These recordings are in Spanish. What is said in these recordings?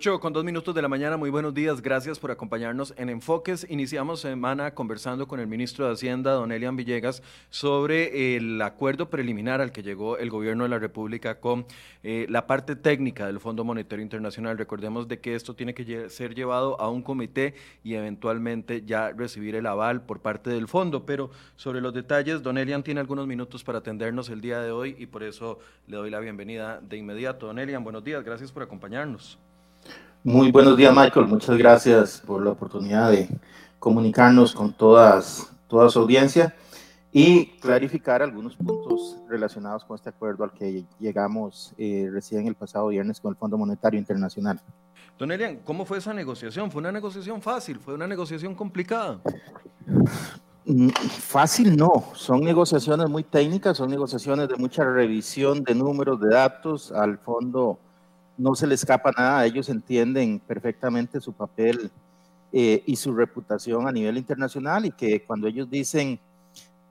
8 con dos minutos de la mañana, muy buenos días, gracias por acompañarnos en Enfoques. Iniciamos semana conversando con el ministro de Hacienda, don Elian Villegas, sobre el acuerdo preliminar al que llegó el gobierno de la República con eh, la parte técnica del Fondo Monetario Internacional. Recordemos de que esto tiene que ser llevado a un comité y eventualmente ya recibir el aval por parte del fondo. Pero sobre los detalles, don Elian tiene algunos minutos para atendernos el día de hoy y por eso le doy la bienvenida de inmediato. Don Elian, buenos días, gracias por acompañarnos. Muy buenos días, Michael. Muchas gracias por la oportunidad de comunicarnos con todas, toda su audiencia y clarificar algunos puntos relacionados con este acuerdo al que llegamos eh, recién el pasado viernes con el Fondo Monetario Internacional. Don Elian, ¿cómo fue esa negociación? ¿Fue una negociación fácil? ¿Fue una negociación complicada? Mm, fácil no, son negociaciones muy técnicas, son negociaciones de mucha revisión de números, de datos al fondo no se le escapa nada, ellos entienden perfectamente su papel eh, y su reputación a nivel internacional y que cuando ellos dicen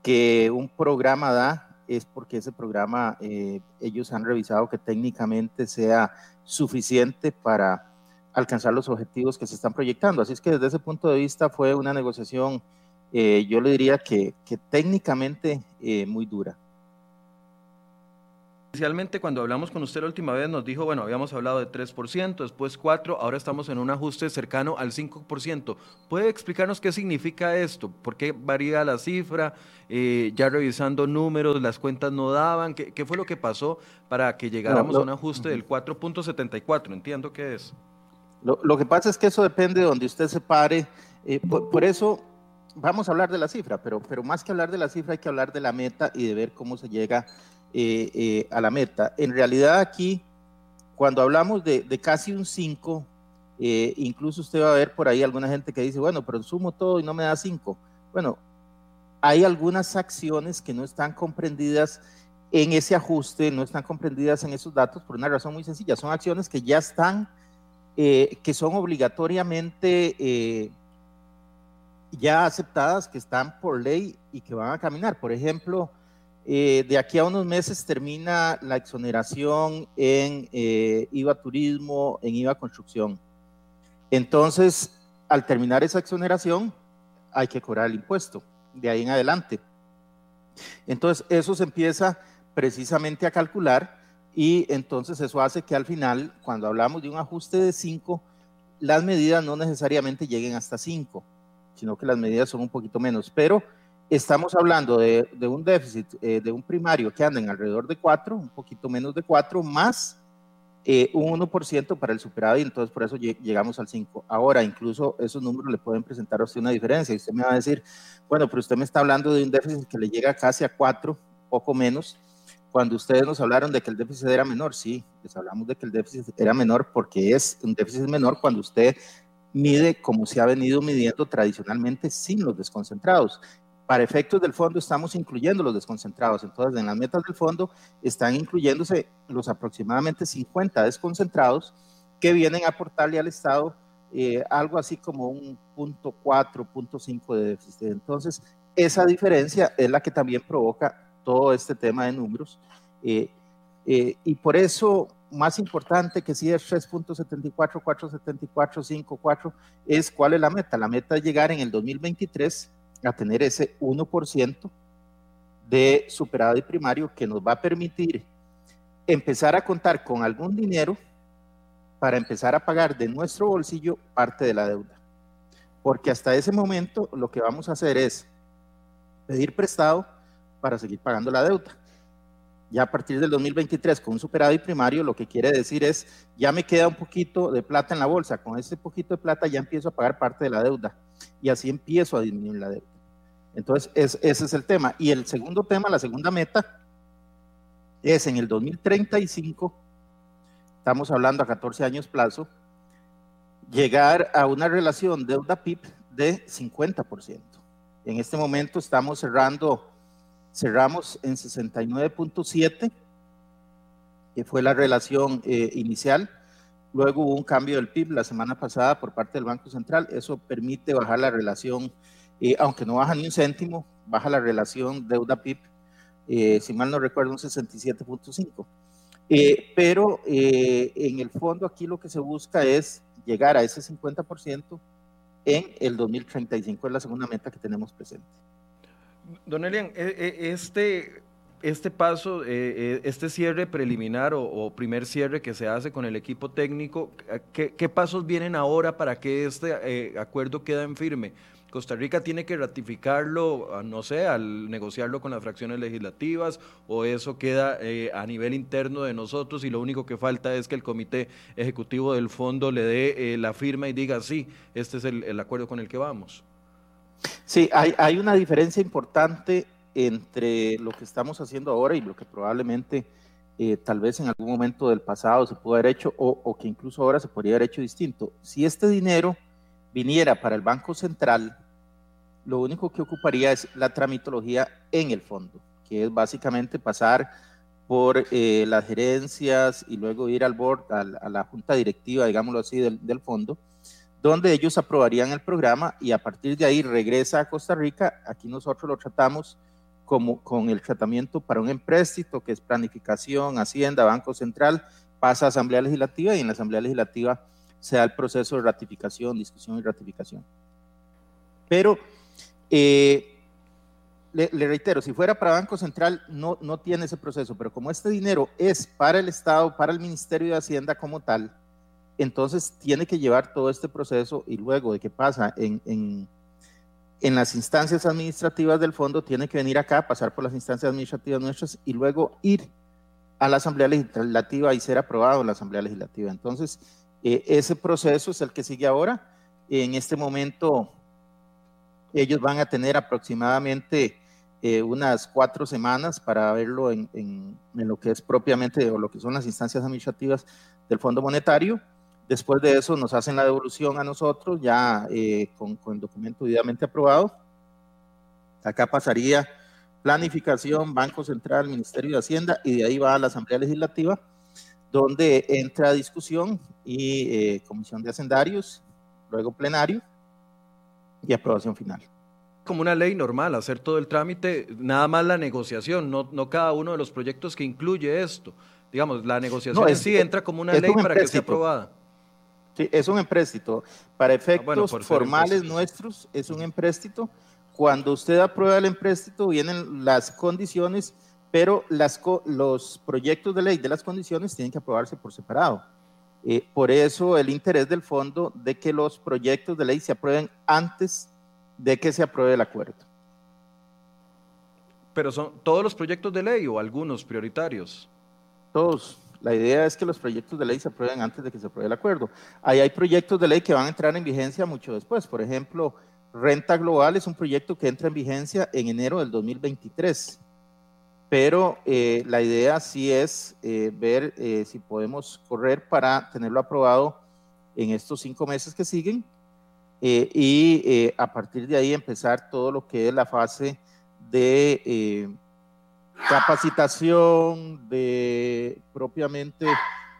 que un programa da, es porque ese programa eh, ellos han revisado que técnicamente sea suficiente para alcanzar los objetivos que se están proyectando. Así es que desde ese punto de vista fue una negociación, eh, yo le diría que, que técnicamente muy dura. Inicialmente, cuando hablamos con usted la última vez, nos dijo, bueno, habíamos hablado de 3%, después 4%, ahora estamos en un ajuste cercano al 5%. ¿Puede explicarnos qué significa esto? ¿Por qué varía la cifra? Eh, ya revisando números, las cuentas no daban. ¿Qué, fue lo que pasó para que llegáramos a un ajuste del 4.74? Entiendo que es. Lo, que pasa es que eso depende de donde usted se pare. Eh, por, eso vamos a hablar de la cifra, pero, pero más que hablar de la cifra hay que hablar de la meta y de ver cómo se llega eh, eh, a la meta. En realidad aquí, cuando hablamos de, casi un 5, eh, incluso usted va a ver por ahí alguna gente que dice, bueno, pero sumo todo y no me da 5. Bueno, hay algunas acciones que no están comprendidas en ese ajuste, no están comprendidas en esos datos por una razón muy sencilla. Son acciones que ya están, que son obligatoriamente ya aceptadas, que están por ley y que van a caminar. Por ejemplo, eh, de aquí a unos meses termina la exoneración en eh, IVA turismo, en IVA construcción. Entonces, al terminar esa exoneración, hay que cobrar el impuesto, de ahí en adelante. Entonces, eso se empieza precisamente a calcular y entonces eso hace que al final, cuando hablamos de un ajuste de 5, las medidas no necesariamente lleguen hasta 5, sino que las medidas son un poquito menos. Pero estamos hablando de, un déficit eh, de un primario que anda en alrededor de 4, un poquito menos de 4, más eh, un 1% para el superávit, entonces por eso llegamos al 5. Ahora, incluso esos números le pueden presentar a usted una diferencia. Y usted me va a decir, bueno, pero usted me está hablando de un déficit que le llega casi a 4, poco menos. Cuando ustedes nos hablaron de que el déficit era menor, sí, les hablamos de que el déficit era menor porque es un déficit menor cuando usted mide como se ha venido midiendo tradicionalmente sin los desconcentrados para efectos del fondo estamos incluyendo los desconcentrados. Entonces, en las metas del fondo están incluyéndose los aproximadamente 50 desconcentrados que vienen a aportarle al Estado eh, algo así como un punto 4, punto 5 de déficit. Entonces, esa diferencia es la que también provoca todo este tema de números. Eh, eh, y por eso, más importante que si es 3.74, 4.74, 5, es cuál es la meta. La meta es llegar en el 2023 a tener ese 1% de superávit primario que nos va a permitir empezar a contar con algún dinero para empezar a pagar de nuestro bolsillo parte de la deuda. Porque hasta ese momento lo que vamos a hacer es pedir prestado para seguir pagando la deuda. Ya a partir del 2023 con un superávit primario lo que quiere decir es ya me queda un poquito de plata en la bolsa, con ese poquito de plata ya empiezo a pagar parte de la deuda y así empiezo a disminuir la deuda. Entonces, ese es el tema. Y el segundo tema, la segunda meta, es en el 2035, estamos hablando a 14 años plazo, llegar a una relación deuda-PIB de 50%. En este momento estamos cerrando, cerramos en 69.7, que fue la relación eh, inicial. Luego hubo un cambio del PIB la semana pasada por parte del Banco Central. Eso permite bajar la relación, eh, aunque no baja ni un céntimo, baja la relación deuda-PIB, eh, si mal no recuerdo, un 67.5. Eh, pero en el fondo aquí lo que se busca es llegar a ese 50% en el 2035, es la segunda meta que tenemos presente. Don Elian, e, e, este, este paso, eh, este cierre preliminar o, primer cierre que se hace con el equipo técnico, ¿qué, pasos vienen ahora para que este acuerdo quede en firme? Costa Rica tiene que ratificarlo, no sé, al negociarlo con las fracciones legislativas o eso queda eh, a nivel interno de nosotros y lo único que falta es que el comité ejecutivo del fondo le dé eh, la firma y diga, sí, este es el, acuerdo con el que vamos. Sí, hay, una diferencia importante entre lo que estamos haciendo ahora y lo que probablemente eh, tal vez en algún momento del pasado se pudo haber hecho o, que incluso ahora se podría haber hecho distinto. Si este dinero viniera para el Banco Central, lo único que ocuparía es la tramitología en el fondo, que es básicamente pasar por eh, las gerencias y luego ir al board, a, la junta directiva, digámoslo así, del, fondo, donde ellos aprobarían el programa y a partir de ahí regresa a Costa Rica. Aquí nosotros lo tratamos como con el tratamiento para un empréstito, que es planificación, hacienda, Banco Central, pasa a Asamblea Legislativa y en la Asamblea Legislativa se da el proceso de ratificación, discusión y ratificación. Pero, eh, le, reitero, si fuera para Banco Central, no, no tiene ese proceso, pero como este dinero es para el Estado, para el Ministerio de Hacienda como tal, entonces tiene que llevar todo este proceso y luego de que pasa en, en, en las instancias administrativas del fondo, tiene que venir acá, pasar por las instancias administrativas nuestras y luego ir a la Asamblea Legislativa y ser aprobado en la Asamblea Legislativa. Entonces, eh, ese proceso es el que sigue ahora. En este momento, ellos van a tener aproximadamente eh, unas cuatro semanas para verlo en, en, lo que es propiamente o lo que son las instancias administrativas del Fondo Monetario. Después de eso nos hacen la devolución a nosotros ya eh, con, con, el documento debidamente aprobado. Acá pasaría planificación, Banco Central, Ministerio de Hacienda y de ahí va a la Asamblea Legislativa donde entra discusión y eh, comisión de hacendarios, luego plenario y aprobación final. Como una ley normal, hacer todo el trámite, nada más la negociación, no, no cada uno de los proyectos que incluye esto. Digamos, la negociación sí entra como una ley para que sea aprobada. Sí, es un empréstito. Para ah, efectos formales nuestros, es un empréstito. Cuando usted aprueba el empréstito, vienen las condiciones pero las, los proyectos de ley de las condiciones tienen que aprobarse por separado. Eh, por eso el interés del fondo de que los proyectos de ley se aprueben antes de que se apruebe el acuerdo. Pero son todos los proyectos de ley o algunos prioritarios. Todos. La idea es que los proyectos de ley se aprueben antes de que se apruebe el acuerdo. Ahí hay proyectos de ley que van a entrar en vigencia mucho después. Por ejemplo, Renta Global es un proyecto que entra en vigencia en enero del 2023 pero eh, la idea sí es eh, ver eh, si podemos correr para tenerlo aprobado en estos cinco meses que siguen y a partir de ahí empezar todo lo que es la fase de capacitación, de propiamente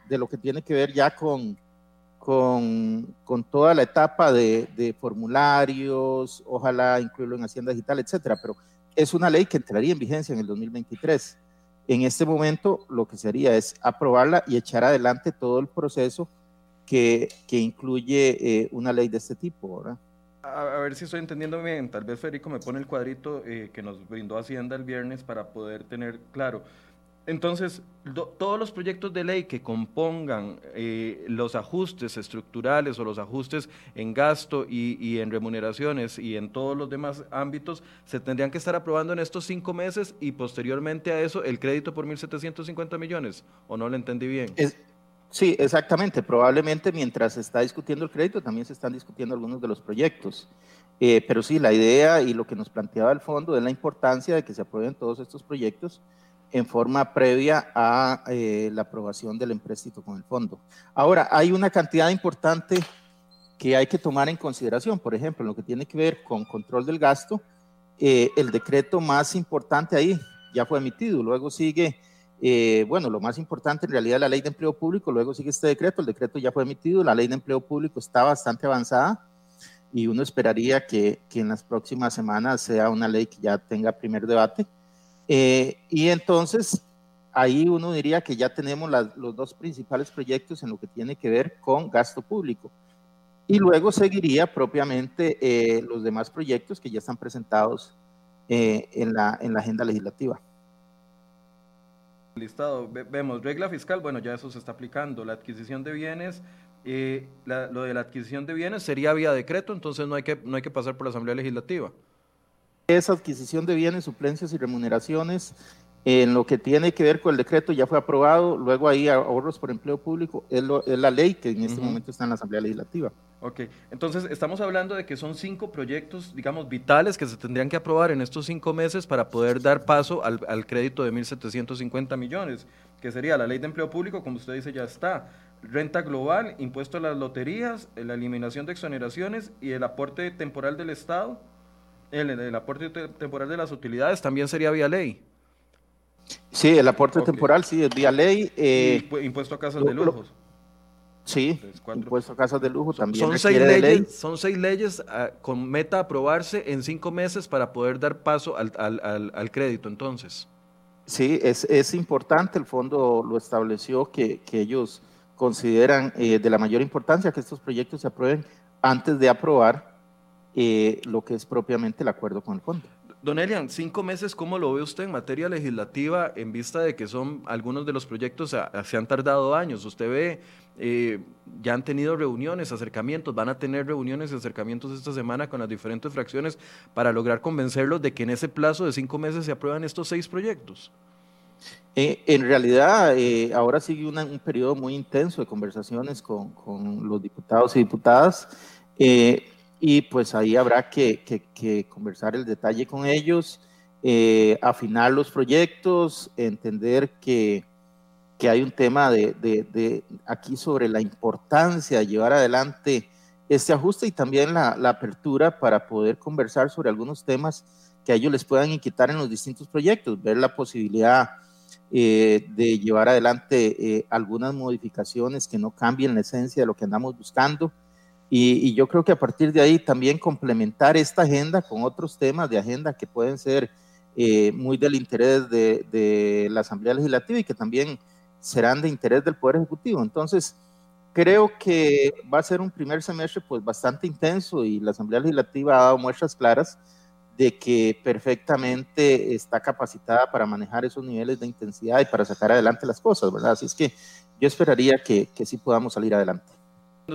de lo que tiene que ver ya con, con, con toda la etapa de, de, formularios, ojalá incluirlo en Hacienda Digital, etcétera, pero es una ley que entraría en vigencia en el 2023. En este momento lo que sería es aprobarla y echar adelante todo el proceso que, que incluye eh, una ley de este tipo. A, ver si estoy entendiendo bien, tal vez Federico me pone el cuadrito eh, que nos brindó Hacienda el viernes para poder tener claro. Entonces, todos los proyectos de ley que compongan eh, los ajustes estructurales o los ajustes en gasto y, en remuneraciones y en todos los demás ámbitos se tendrían que estar aprobando en estos cinco meses y posteriormente a eso el crédito por 1.750 millones, ¿o no lo entendí bien? Sí, exactamente. Probablemente mientras se está discutiendo el crédito también se están discutiendo algunos de los proyectos. Eh, pero sí, la idea y lo que nos planteaba el fondo es la importancia de que se aprueben todos estos proyectos en forma previa a eh, la aprobación del empréstito con el fondo. Ahora, hay una cantidad importante que hay que tomar en consideración, por ejemplo, lo que tiene que ver con control del gasto, eh, el decreto más importante ahí ya fue emitido, luego sigue, eh, bueno, lo más importante en realidad la ley de empleo público, luego sigue este decreto, el decreto ya fue emitido, la ley de empleo público está bastante avanzada y uno esperaría que, que en las próximas semanas sea una ley que ya tenga primer debate. Eh, y entonces, ahí uno diría que ya tenemos los dos principales proyectos en lo que tiene que ver con gasto público. Y luego seguiría propiamente eh, los demás proyectos que ya están presentados eh, en, la, en la agenda legislativa. Listado, vemos regla fiscal, bueno, ya eso se está aplicando, la adquisición de bienes, eh, lo de la adquisición de bienes sería vía decreto, entonces no hay que, no hay que pasar por la Asamblea Legislativa. Esa adquisición de bienes, suplencias y remuneraciones en lo que tiene que ver con el decreto ya fue aprobado, luego ahí ahorros por empleo público, es, la ley que en este momento está en la Asamblea Legislativa. Ok, entonces estamos hablando de que son cinco proyectos, digamos, vitales que se tendrían que aprobar en estos cinco meses para poder dar paso al, al crédito de 1.750 millones, que sería la ley de empleo público, como usted dice, ya está, renta global, impuesto a las loterías, la eliminación de exoneraciones y el aporte temporal del Estado, el, el aporte temporal de las utilidades también sería vía ley. Sí, el aporte temporal, sí, es vía ley. Eh, impuesto a casas de lujos. Sí, impuesto a casas de lujo también. Son seis leyes, son seis leyes ah, con meta aprobarse en cinco meses para poder dar paso al, al, al, crédito, entonces. Sí, es, es, importante, el fondo lo estableció, que, que ellos consideran eh, de la mayor importancia que estos proyectos se aprueben antes de aprobar eh, lo que es propiamente el acuerdo con el fondo. Don Elian, cinco meses, ¿cómo lo ve usted en materia legislativa en vista de que son algunos de los proyectos se han tardado años? Usted ve, eh, ya han tenido reuniones, acercamientos, van a tener reuniones y acercamientos esta semana con las diferentes fracciones para lograr convencerlos de que en ese plazo de cinco meses se aprueban estos seis proyectos. Eh, en realidad, eh, ahora sigue un periodo muy intenso de conversaciones con, con los diputados y diputadas y pues ahí habrá que, que, conversar el detalle con ellos, eh, afinar los proyectos, entender que, que hay un tema de, de, aquí sobre la importancia de llevar adelante este ajuste y también la, la, apertura para poder conversar sobre algunos temas que a ellos les puedan inquietar en los distintos proyectos, ver la posibilidad eh, de llevar adelante eh, algunas modificaciones que no cambien la esencia de lo que andamos buscando y, yo creo que a partir de ahí también complementar esta agenda con otros temas de agenda que pueden ser eh, muy del interés de, de, la Asamblea Legislativa y que también serán de interés del Poder Ejecutivo. Entonces, creo que va a ser un primer semestre pues bastante intenso y la Asamblea Legislativa ha dado muestras claras de que perfectamente está capacitada para manejar esos niveles de intensidad y para sacar adelante las cosas, ¿verdad? Así es que yo esperaría que, que sí podamos salir adelante.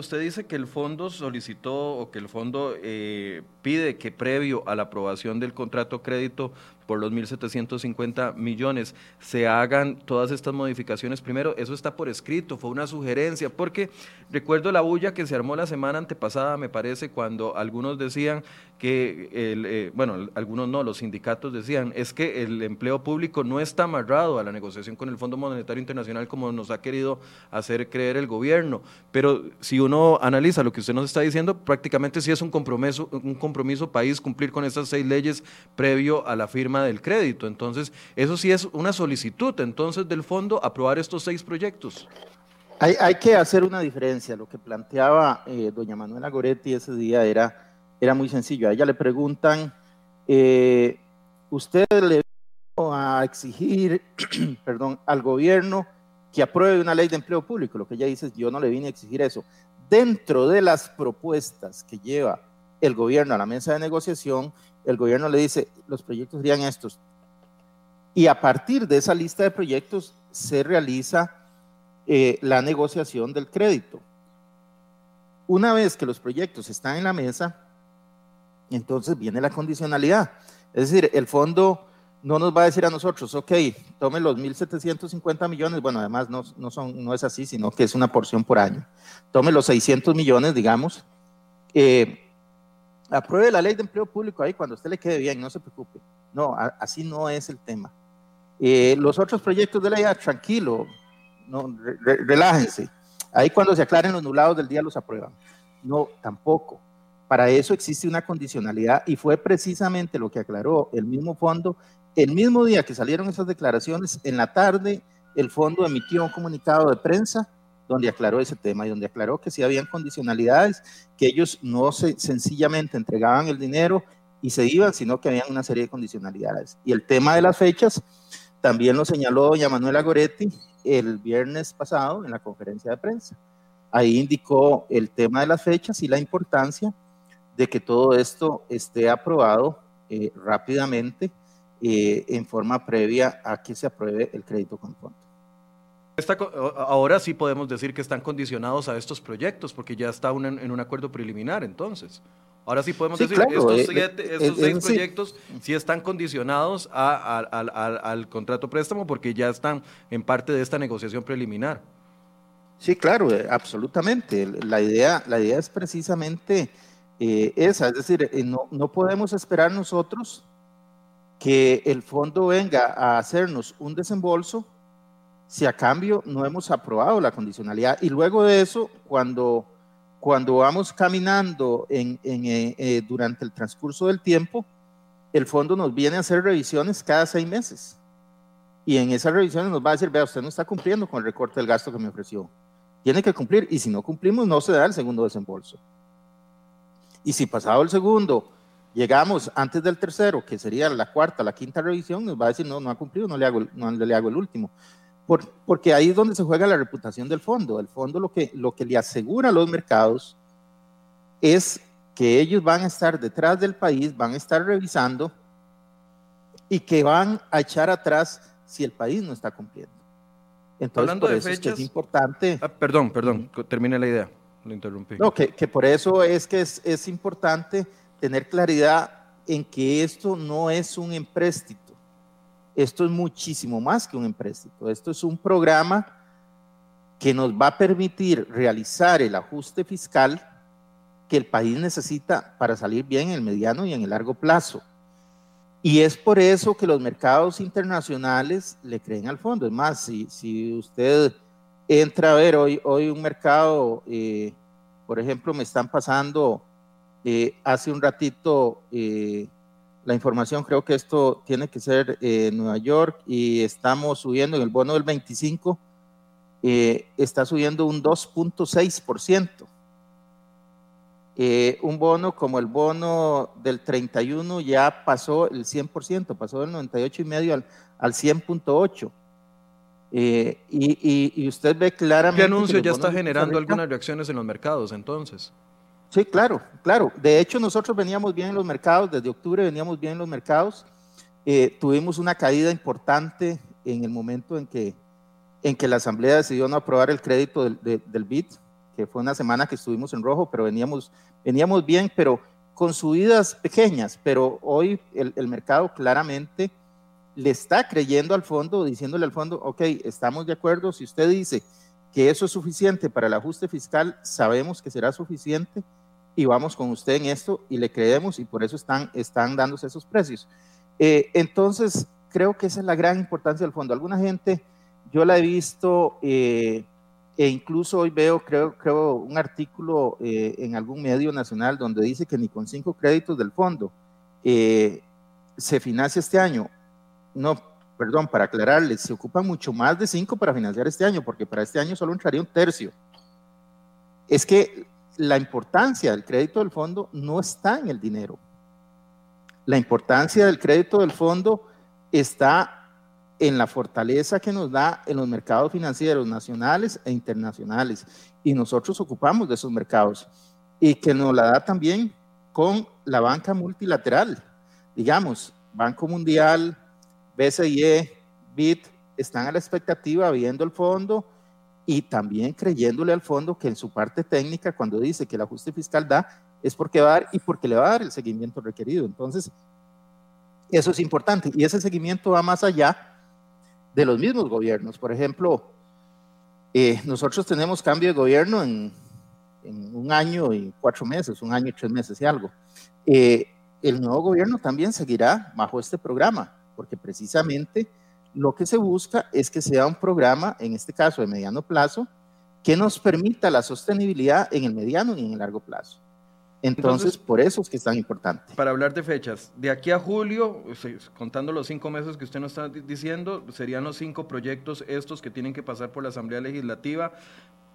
Usted dice que el fondo solicitó o que el fondo eh, pide que previo a la aprobación del contrato crédito por los 1.750 millones se hagan todas estas modificaciones. Primero, eso está por escrito, fue una sugerencia, porque recuerdo la bulla que se armó la semana antepasada, me parece, cuando algunos decían que, el, eh, bueno, algunos no, los sindicatos decían, es que el empleo público no está amarrado a la negociación con el Fondo Monetario Internacional como nos ha querido hacer creer el gobierno. Pero si uno analiza lo que usted nos está diciendo, prácticamente sí es un compromiso, un compromiso país cumplir con estas seis leyes previo a la firma del crédito. Entonces, eso sí es una solicitud entonces del fondo aprobar estos seis proyectos. Hay, hay que hacer una diferencia. Lo que planteaba eh, doña Manuela Goretti ese día era, era muy sencillo. A ella le preguntan, eh, ¿usted le va a exigir perdón, al gobierno que apruebe una ley de empleo público? Lo que ella dice es, yo no le vine a exigir eso. Dentro de las propuestas que lleva el gobierno a la mesa de negociación, el gobierno le dice, los proyectos serían estos. Y a partir de esa lista de proyectos se realiza eh, la negociación del crédito. Una vez que los proyectos están en la mesa, entonces viene la condicionalidad. Es decir, el fondo no nos va a decir a nosotros, ok, tome los 1.750 millones, bueno, además no, no, son, no es así, sino que es una porción por año. Tome los 600 millones, digamos, eh, apruebe la ley de empleo público ahí cuando a usted le quede bien, no se preocupe. No, así no es el tema. Eh, los otros proyectos de ley, tranquilo, no, relájense. Ahí cuando se aclaren los nulados del día los aprueban. No, tampoco. Para eso existe una condicionalidad y fue precisamente lo que aclaró el mismo fondo. El mismo día que salieron esas declaraciones, en la tarde el fondo emitió un comunicado de prensa donde aclaró ese tema y donde aclaró que si habían condicionalidades, que ellos no se, sencillamente entregaban el dinero y se iban, sino que habían una serie de condicionalidades. Y el tema de las fechas también lo señaló doña Manuela Goretti el viernes pasado en la conferencia de prensa. Ahí indicó el tema de las fechas y la importancia de que todo esto esté aprobado eh, rápidamente eh, en forma previa a que se apruebe el crédito con fondo. Ahora sí podemos decir que están condicionados a estos proyectos porque ya está en un acuerdo preliminar entonces. Ahora sí podemos decir que estos, eh, estos seis proyectos sí. están condicionados al contrato préstamo porque ya están en parte de esta negociación preliminar. Sí, claro, absolutamente. La idea, la idea es precisamente eh, esa, es decir, eh, no, no podemos esperar nosotros que el fondo venga a hacernos un desembolso si a cambio no hemos aprobado la condicionalidad. Y luego de eso, cuando, cuando vamos caminando en, eh, durante el transcurso del tiempo, el fondo nos viene a hacer revisiones cada seis meses. Y en esas revisiones nos va a decir, vea, usted no está cumpliendo con el recorte del gasto que me ofreció. Tiene que cumplir. Y si no cumplimos, no se da el segundo desembolso. Y si pasado el segundo llegamos antes del tercero, que sería la cuarta, la quinta revisión, nos va a decir, no, no ha cumplido, no le hago, no le hago el último. Por, porque ahí es donde se juega la reputación del fondo. El fondo lo que, lo que le asegura a los mercados es que ellos van a estar detrás del país, van a estar revisando y que van a echar atrás si el país no está cumpliendo. Entonces, Hablando de fechas, es, importante. Ah, perdón, perdón, termine la idea lo interrumpí. No, que, que por eso es que es, es, importante tener claridad en que esto no es un empréstito. Esto es muchísimo más que un empréstito. Esto es un programa que nos va a permitir realizar el ajuste fiscal que el país necesita para salir bien en el mediano y en el largo plazo. Y es por eso que los mercados internacionales le creen al fondo. Es más, si, si usted entra a ver hoy, hoy un mercado, eh, por ejemplo, me están pasando eh, hace un ratito eh, la información, creo que esto tiene que ser en Nueva York y estamos subiendo en el bono del 25, está subiendo un 2.6%. un bono como el bono del 31 ya pasó el 100%, pasó del 98,5 al, al 100.8%. Eh, y, usted ve claramente... ¿Qué anuncio ya está generando algunas reacciones en los mercados entonces? Sí, claro, claro. De hecho, nosotros veníamos bien en los mercados, desde octubre veníamos bien en los mercados. Eh, tuvimos una caída importante en el momento en que, en que la Asamblea decidió no aprobar el crédito del, del BID, que fue una semana que estuvimos en rojo, pero veníamos, veníamos bien, pero con subidas pequeñas. Pero hoy el, el mercado claramente le está creyendo al fondo, diciéndole al fondo, ok, estamos de acuerdo, si usted dice que eso es suficiente para el ajuste fiscal, sabemos que será suficiente y vamos con usted en esto y le creemos y por eso están, están dándose esos precios. Eh, entonces, creo que esa es la gran importancia del fondo. Alguna gente, yo la he visto eh, e incluso hoy veo, creo, creo un artículo eh, en algún medio nacional donde dice que ni con cinco créditos del fondo se financia este año no, perdón, para aclararles, se ocupan mucho más de cinco para financiar este año, porque para este año solo entraría un tercio. Es que la importancia del crédito del fondo no está en el dinero. La importancia del crédito del fondo está en la fortaleza que nos da en los mercados financieros nacionales e internacionales. Y nosotros ocupamos de esos mercados. Y que nos la da también con la banca multilateral. Digamos, Banco Mundial, BCE, BIT están a la expectativa viendo el fondo y también creyéndole al fondo que en su parte técnica, cuando dice que el ajuste fiscal da, es porque va a dar y porque le va a dar el seguimiento requerido. Entonces, eso es importante. Y ese seguimiento va más allá de los mismos gobiernos. Por ejemplo, eh, nosotros tenemos cambio de gobierno en, un año y cuatro meses, un año y tres meses y algo. Eh, el nuevo gobierno también seguirá bajo este programa porque precisamente lo que se busca es que sea un programa, en este caso de mediano plazo, que nos permita la sostenibilidad en el mediano y en el largo plazo. Entonces, por eso es que es tan importante. Para hablar de fechas, de aquí a julio, contando los cinco meses que usted nos está diciendo, serían los cinco proyectos estos que tienen que pasar por la Asamblea Legislativa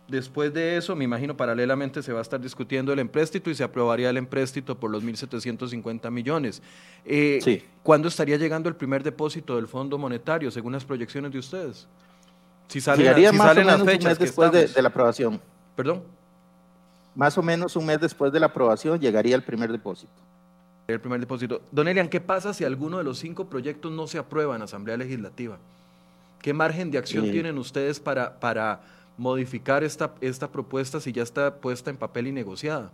después de eso, me imagino paralelamente se va a estar discutiendo el empréstito y se aprobaría el empréstito por los 1.750 millones. Eh, sí. ¿Cuándo estaría llegando el primer depósito del Fondo Monetario, según las proyecciones de ustedes? Si salen, Llegaría más o menos un mes después de, la aprobación. ¿Perdón? Más o menos un mes después de la aprobación llegaría el primer depósito. El primer depósito. Don Elian, ¿qué pasa si alguno de los cinco proyectos no se aprueba en Asamblea Legislativa? ¿Qué margen de acción tienen ustedes para, para modificar esta, esta propuesta si ya está puesta en papel y negociada?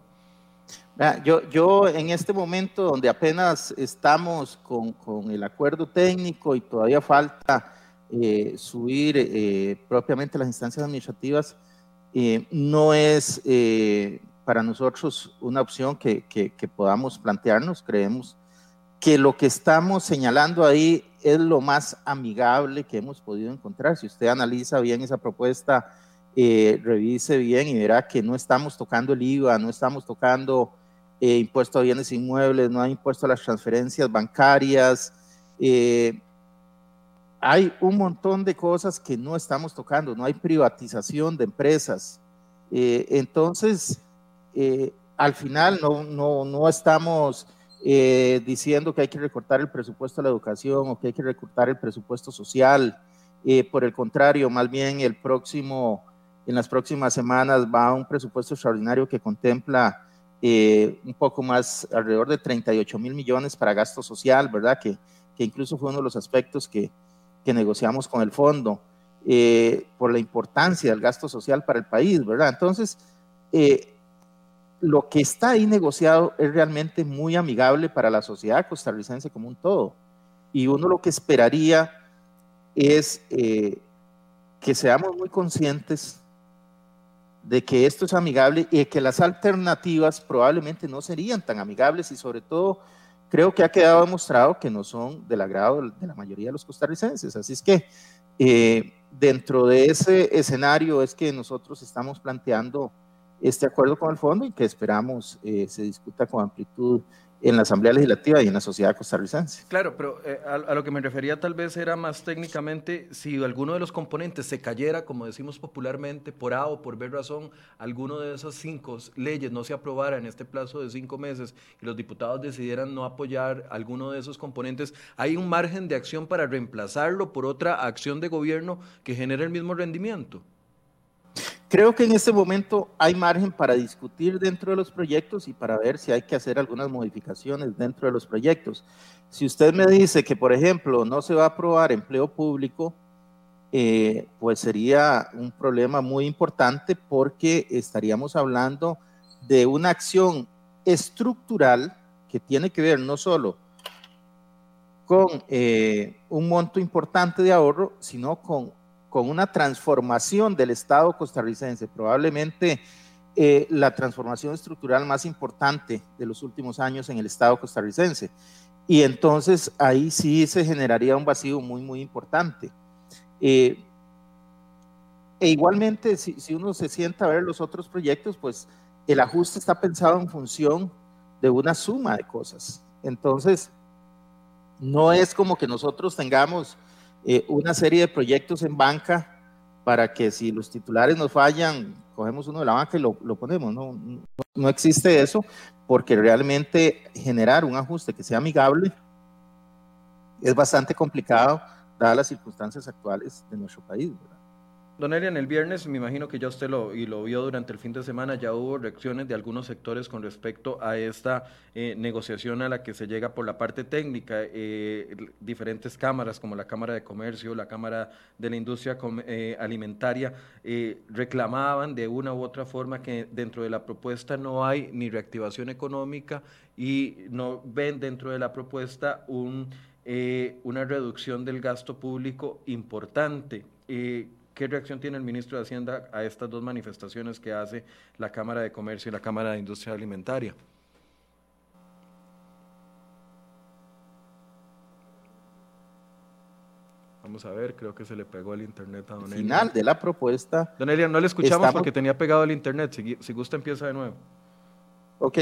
Yo, yo en este momento donde apenas estamos con, con el acuerdo técnico y todavía falta eh, subir eh, propiamente las instancias administrativas, eh, no es para nosotros una opción que, que, que podamos plantearnos. Creemos que lo que estamos señalando ahí es lo más amigable que hemos podido encontrar. Si usted analiza bien esa propuesta, eh, revise bien y verá que no estamos tocando el IVA, no estamos tocando eh, impuesto a bienes inmuebles, no hay impuesto a las transferencias bancarias. Eh, hay un montón de cosas que no estamos tocando, no hay privatización de empresas. entonces, al final no, no, no estamos diciendo que hay que recortar el presupuesto a la educación o que hay que recortar el presupuesto social. por el contrario, más bien el próximo en las próximas semanas va un presupuesto extraordinario que contempla eh, un poco más, alrededor de 38 mil millones para gasto social, ¿verdad? Que, que, incluso fue uno de los aspectos que, que negociamos con el fondo, eh, por la importancia del gasto social para el país, ¿verdad? Entonces, eh, lo que está ahí negociado es realmente muy amigable para la sociedad costarricense como un todo. Y uno lo que esperaría es que seamos muy conscientes de que esto es amigable y que las alternativas probablemente no serían tan amigables y sobre todo creo que ha quedado demostrado que no son del agrado de la mayoría de los costarricenses. Así es que eh, dentro de ese escenario es que nosotros estamos planteando este acuerdo con el fondo y que esperamos eh, se discuta con amplitud en la Asamblea Legislativa y en la sociedad costarricense. Claro, pero eh, a, lo que me refería tal vez era más técnicamente si alguno de los componentes se cayera, como decimos popularmente, por A o por B razón, alguno de esas cinco leyes no se aprobara en este plazo de cinco meses y los diputados decidieran no apoyar alguno de esos componentes, ¿hay un margen de acción para reemplazarlo por otra acción de gobierno que genere el mismo rendimiento? Creo que en este momento hay margen para discutir dentro de los proyectos y para ver si hay que hacer algunas modificaciones dentro de los proyectos. Si usted me dice que, por ejemplo, no se va a aprobar empleo público, eh, pues sería un problema muy importante porque estaríamos hablando de una acción estructural que tiene que ver no solo con eh, un monto importante de ahorro, sino con con una transformación del Estado costarricense, probablemente eh, la transformación estructural más importante de los últimos años en el Estado costarricense. Y entonces ahí sí se generaría un vacío muy, muy importante. Eh, e igualmente, si, si, uno se sienta a ver los otros proyectos, pues el ajuste está pensado en función de una suma de cosas. Entonces, no es como que nosotros tengamos eh, una serie de proyectos en banca para que si los titulares nos fallan, cogemos uno de la banca y lo, lo ponemos. No, no, existe eso porque realmente generar un ajuste que sea amigable es bastante complicado dadas las circunstancias actuales de nuestro país. Don Elian, el viernes me imagino que ya usted lo, y lo vio durante el fin de semana, ya hubo reacciones de algunos sectores con respecto a esta eh, negociación a la que se llega por la parte técnica. Eh, diferentes cámaras, como la Cámara de Comercio, la Cámara de la Industria eh, Alimentaria, reclamaban de una u otra forma que dentro de la propuesta no hay ni reactivación económica y no ven dentro de la propuesta un, una reducción del gasto público importante. ¿Qué reacción tiene el ministro de Hacienda a estas dos manifestaciones que hace la Cámara de Comercio y la Cámara de Industria Alimentaria? Vamos a ver, creo que se le pegó el internet a Don Elia. Final de la propuesta. Don Elia, no le escuchamos porque tenía pegado el internet. Si, si, gusta, empieza de nuevo. Ok.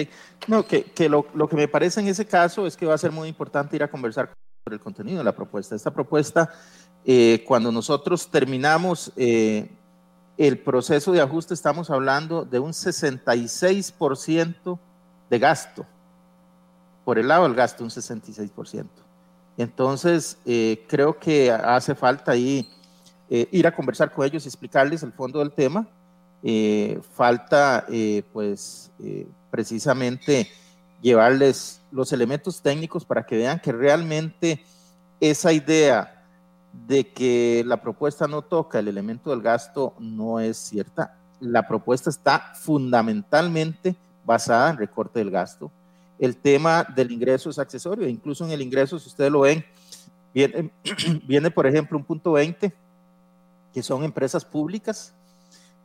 No, que, que lo, lo, que me parece en ese caso es que va a ser muy importante ir a conversar sobre el contenido de la propuesta. Esta propuesta eh, cuando nosotros terminamos eh, el proceso de ajuste estamos hablando de un 66% de gasto. Por el lado del gasto, un 66%. Entonces, eh, creo que hace falta ahí eh, ir a conversar con ellos y explicarles el fondo del tema. Eh, falta, pues, precisamente llevarles los elementos técnicos para que vean que realmente esa idea de que la propuesta no toca el elemento del gasto no es cierta. La propuesta está fundamentalmente basada en recorte del gasto. El tema del ingreso es accesorio, incluso en el ingreso, si ustedes lo ven, viene, por ejemplo un punto 20, que son empresas públicas.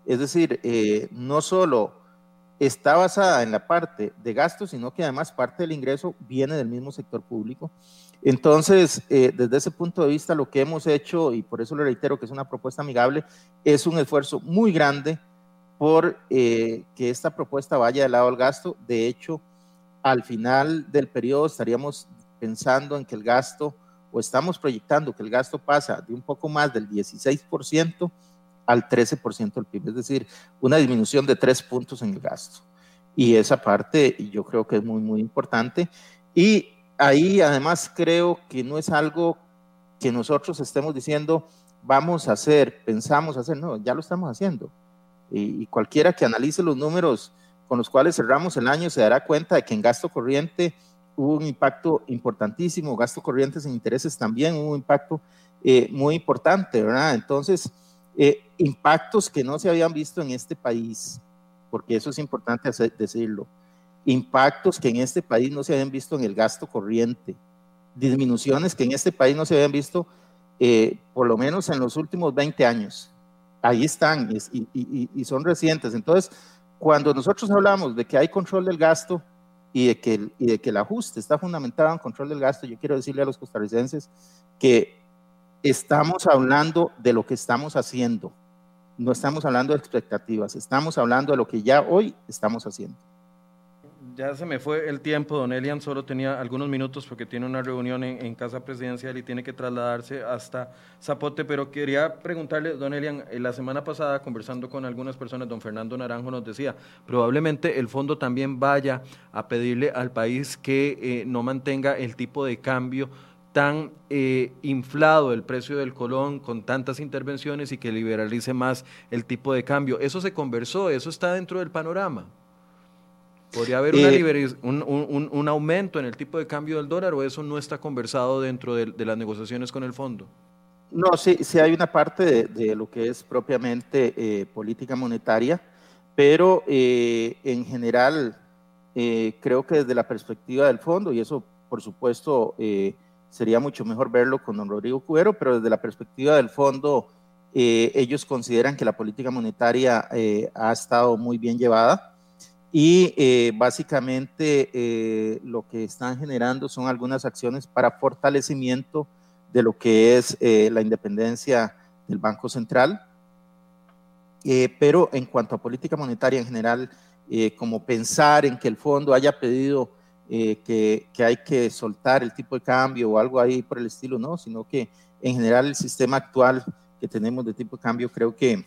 Es decir, eh, no solo está basada en la parte de gasto, sino que además parte del ingreso viene del mismo sector público. Entonces, eh, desde ese punto de vista, lo que hemos hecho, y por eso le reitero que es una propuesta amigable, es un esfuerzo muy grande por eh, que esta propuesta vaya del lado del gasto. De hecho, al final del periodo estaríamos pensando en que el gasto, o estamos proyectando que el gasto pasa de un poco más del 16% al 13% del PIB, es decir, una disminución de tres puntos en el gasto. Y esa parte yo creo que es muy, muy importante. Y ahí además creo que no es algo que nosotros estemos diciendo, vamos a hacer, pensamos hacer, no, ya lo estamos haciendo. Y, cualquiera que analice los números con los cuales cerramos el año se dará cuenta de que en gasto corriente hubo un impacto importantísimo, gasto corriente sin intereses también hubo un impacto eh, muy importante, ¿verdad? Entonces, eh, impactos que no se habían visto en este país, porque eso es importante decirlo impactos que en este país no se habían visto en el gasto corriente, disminuciones que en este país no se habían visto eh, por lo menos en los últimos 20 años. Ahí están y, son recientes. Entonces, cuando nosotros hablamos de que hay control del gasto y de, que el, y de que el ajuste está fundamentado en control del gasto, yo quiero decirle a los costarricenses que estamos hablando de lo que estamos haciendo. No estamos hablando de expectativas, estamos hablando de lo que ya hoy estamos haciendo. Ya se me fue el tiempo, don Elian solo tenía algunos minutos porque tiene una reunión en, Casa Presidencial y tiene que trasladarse hasta Zapote, pero quería preguntarle, don Elian, eh, la semana pasada conversando con algunas personas, don Fernando Naranjo nos decía, probablemente el fondo también vaya a pedirle al país que eh, no mantenga el tipo de cambio tan eh, inflado el precio del colón con tantas intervenciones y que liberalice más el tipo de cambio. Eso se conversó, eso está dentro del panorama. ¿Podría haber eh, un, aumento en el tipo de cambio del dólar o eso no está conversado dentro de, las negociaciones con el fondo? No, sí, sí hay una parte de, lo que es propiamente eh, política monetaria, pero eh, en general creo que desde la perspectiva del fondo, y eso por supuesto sería mucho mejor verlo con don Rodrigo Cubero, pero desde la perspectiva del fondo, ellos consideran que la política monetaria ha estado muy bien llevada y eh, básicamente eh, lo que están generando son algunas acciones para fortalecimiento de lo que es eh, la independencia del Banco Central. pero en cuanto a política monetaria en general, como pensar en que el fondo haya pedido que, que, hay que soltar el tipo de cambio o algo ahí por el estilo, no, sino que en general el sistema actual que tenemos de tipo de cambio creo que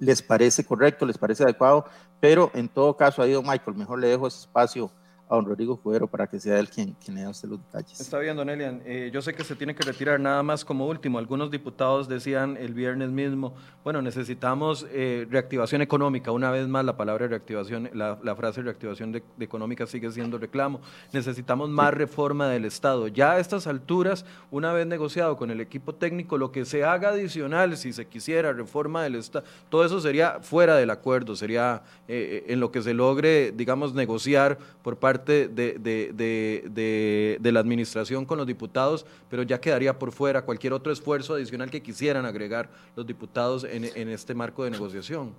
les parece correcto, les parece adecuado, pero en todo caso, ahí don Michael, mejor le dejo ese espacio a don Rodrigo Cubero para que sea él quien, quien le dé usted los detalles. Está bien, don Elian. Eh, yo sé que se tiene que retirar nada más como último. Algunos diputados decían el viernes mismo, bueno, necesitamos eh, reactivación económica. Una vez más, la palabra reactivación, la, frase reactivación de, económica sigue siendo reclamo. Necesitamos más reforma del Estado. Ya a estas alturas, una vez negociado con el equipo técnico, lo que se haga adicional, si se quisiera, reforma del Estado, todo eso sería fuera del acuerdo, sería eh, en lo que se logre, digamos, negociar por parte parte de, de, la administración con los diputados, pero ya quedaría por fuera cualquier otro esfuerzo adicional que quisieran agregar los diputados en, en este marco de negociación.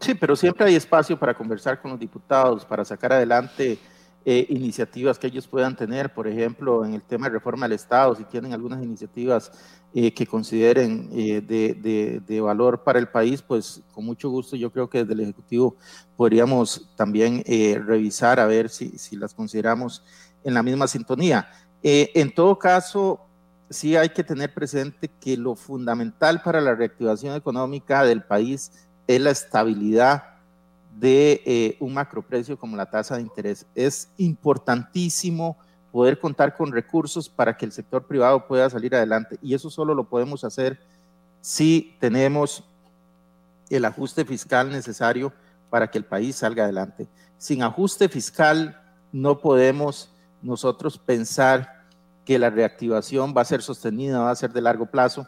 Sí, pero siempre hay espacio para conversar con los diputados, para sacar adelante eh, iniciativas que ellos puedan tener, por ejemplo, en el tema de reforma del Estado, si tienen algunas iniciativas eh, que consideren eh, de, de, valor para el país, pues con mucho gusto yo creo que desde el Ejecutivo podríamos también revisar a ver si, si, las consideramos en la misma sintonía. en todo caso, sí hay que tener presente que lo fundamental para la reactivación económica del país es la estabilidad de eh, un macroprecio como la tasa de interés. Es importantísimo poder contar con recursos para que el sector privado pueda salir adelante y eso solo lo podemos hacer si tenemos el ajuste fiscal necesario para que el país salga adelante. Sin ajuste fiscal no podemos nosotros pensar que la reactivación va a ser sostenida, va a ser de largo plazo,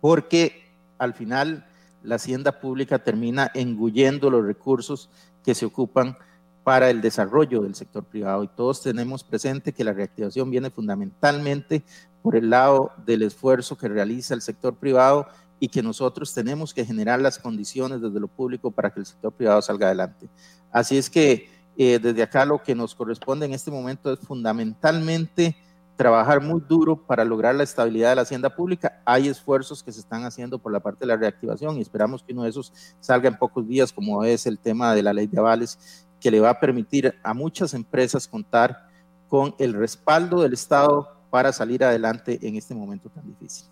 porque al final la hacienda pública termina engullendo los recursos que se ocupan para el desarrollo del sector privado. Y todos tenemos presente que la reactivación viene fundamentalmente por el lado del esfuerzo que realiza el sector privado y que nosotros tenemos que generar las condiciones desde lo público para que el sector privado salga adelante. Así es que eh, desde acá lo que nos corresponde en este momento es fundamentalmente trabajar muy duro para lograr la estabilidad de la hacienda pública. Hay esfuerzos que se están haciendo por la parte de la reactivación y esperamos que uno de esos salga en pocos días, como es el tema de la ley de avales, que le va a permitir a muchas empresas contar con el respaldo del Estado para salir adelante en este momento tan difícil.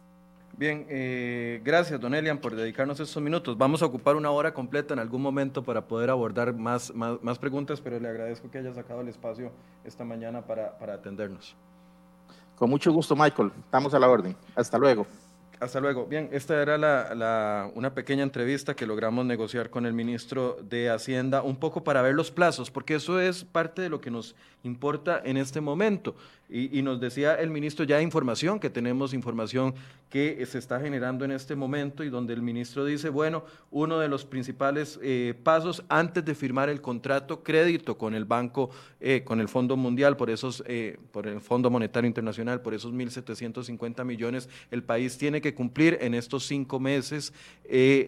Bien, eh, gracias, don Elian, por dedicarnos estos minutos. Vamos a ocupar una hora completa en algún momento para poder abordar más, más, preguntas, pero le agradezco que haya sacado el espacio esta mañana para, para atendernos. Con mucho gusto, Michael. Estamos a la orden. Hasta luego. Hasta luego. Bien, esta era la, una pequeña entrevista que logramos negociar con el ministro de Hacienda, un poco para ver los plazos, porque eso es parte de lo que nos importa en este momento. Y, nos decía el ministro ya información, que tenemos información que se está generando en este momento y donde el ministro dice, bueno, uno de los principales eh, pasos antes de firmar el contrato crédito con el banco, eh, con el Fondo Mundial, por esos, eh, por el Fondo Monetario Internacional, por esos 1.750 millones, el país tiene que cumplir en estos cinco meses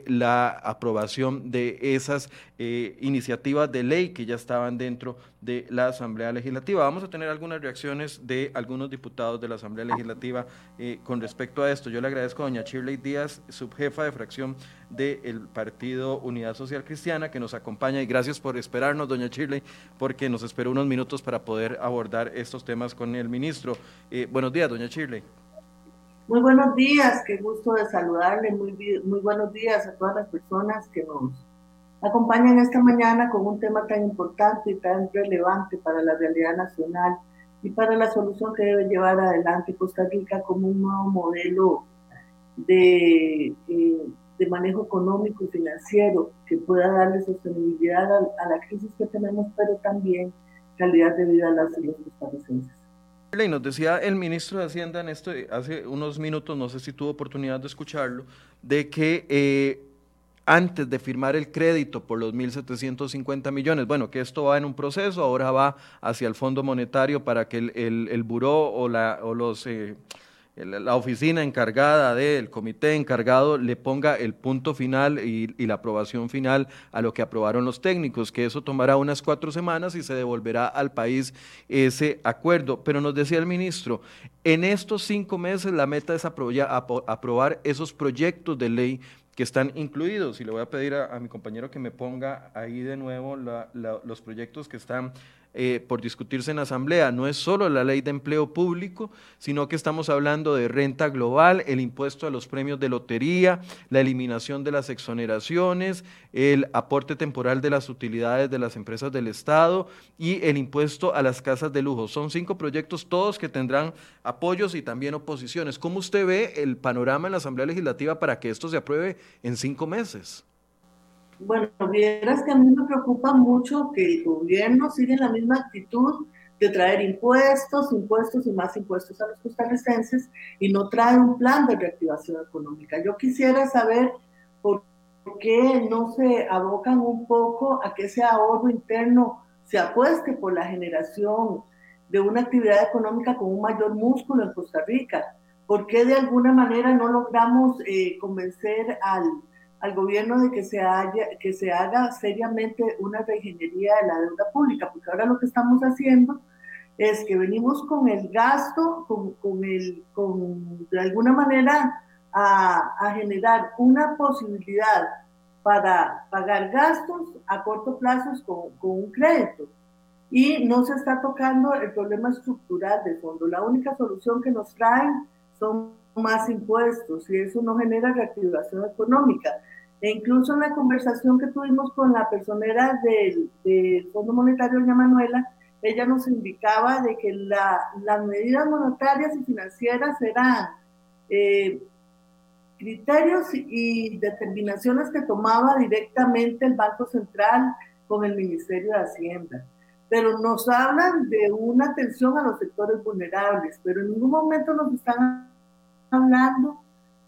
la aprobación de esas iniciativas de ley que ya estaban dentro de la Asamblea Legislativa. Vamos a tener algunas reacciones de algunos diputados de la Asamblea Legislativa eh, con respecto a esto. Yo le agradezco a doña Shirley Díaz, subjefa de fracción del Partido Unidad Social Cristiana, que nos acompaña y gracias por esperarnos, doña Shirley, porque nos esperó unos minutos para poder abordar estos temas con el ministro. Eh, buenos días, doña Shirley. Muy buenos días, qué gusto de saludarle, muy, muy buenos días a todas las personas que nos acompañan esta mañana con un tema tan importante y tan relevante para la realidad nacional y para la solución que debe llevar adelante Costa Rica como un nuevo modelo de, eh, manejo económico y financiero que pueda darle sostenibilidad a, la crisis que tenemos, pero también calidad de vida a las costarricenses. Y nos decía el ministro de Hacienda en esto hace unos minutos, no sé si tuvo oportunidad de escucharlo, de que eh, antes de firmar el crédito por los 1.750 millones. Bueno, que esto va en un proceso, ahora va hacia el Fondo Monetario para que el, el, el buró o, la, o los... Eh, la oficina encargada del comité encargado le ponga el punto final y, la aprobación final a lo que aprobaron los técnicos, que eso tomará unas cuatro semanas y se devolverá al país ese acuerdo. Pero nos decía el ministro, en estos cinco meses la meta es aprobar esos proyectos de ley que están incluidos. Y le voy a pedir a, mi compañero que me ponga ahí de nuevo los proyectos que están eh, por discutirse en asamblea. No es solo la ley de empleo público, sino que estamos hablando de renta global, el impuesto a los premios de lotería, la eliminación de las exoneraciones, el aporte temporal de las utilidades de las empresas del Estado y el impuesto a las casas de lujo. Son cinco proyectos todos que tendrán apoyos y también oposiciones. ¿Cómo usted ve el panorama en la Asamblea Legislativa para que esto se apruebe en cinco meses? Bueno, vieras que a mí me preocupa mucho que el gobierno siga en la misma actitud de traer impuestos, impuestos y más impuestos a los costarricenses y no trae un plan de reactivación económica. Yo quisiera saber por qué no se abocan un poco a que ese ahorro interno se apueste por la generación de una actividad económica con un mayor músculo en Costa Rica. ¿Por qué de alguna manera no logramos eh, convencer al al gobierno de que se, haya, que se haga seriamente una reingeniería de la deuda pública, porque ahora lo que estamos haciendo es que venimos con el gasto, con, con el, con, de alguna manera a, a, generar una posibilidad para pagar gastos a corto plazo con, con un crédito. y no se está tocando el problema estructural de fondo. La única solución que nos traen son más impuestos y eso no genera reactivación económica. E incluso en la conversación que tuvimos con la personera del, del Fondo Monetario, doña Manuela, ella nos indicaba de que la, las medidas monetarias y financieras eran eh, criterios y determinaciones que tomaba directamente el Banco Central con el Ministerio de Hacienda. Pero nos hablan de una atención a los sectores vulnerables, pero en ningún momento nos están hablando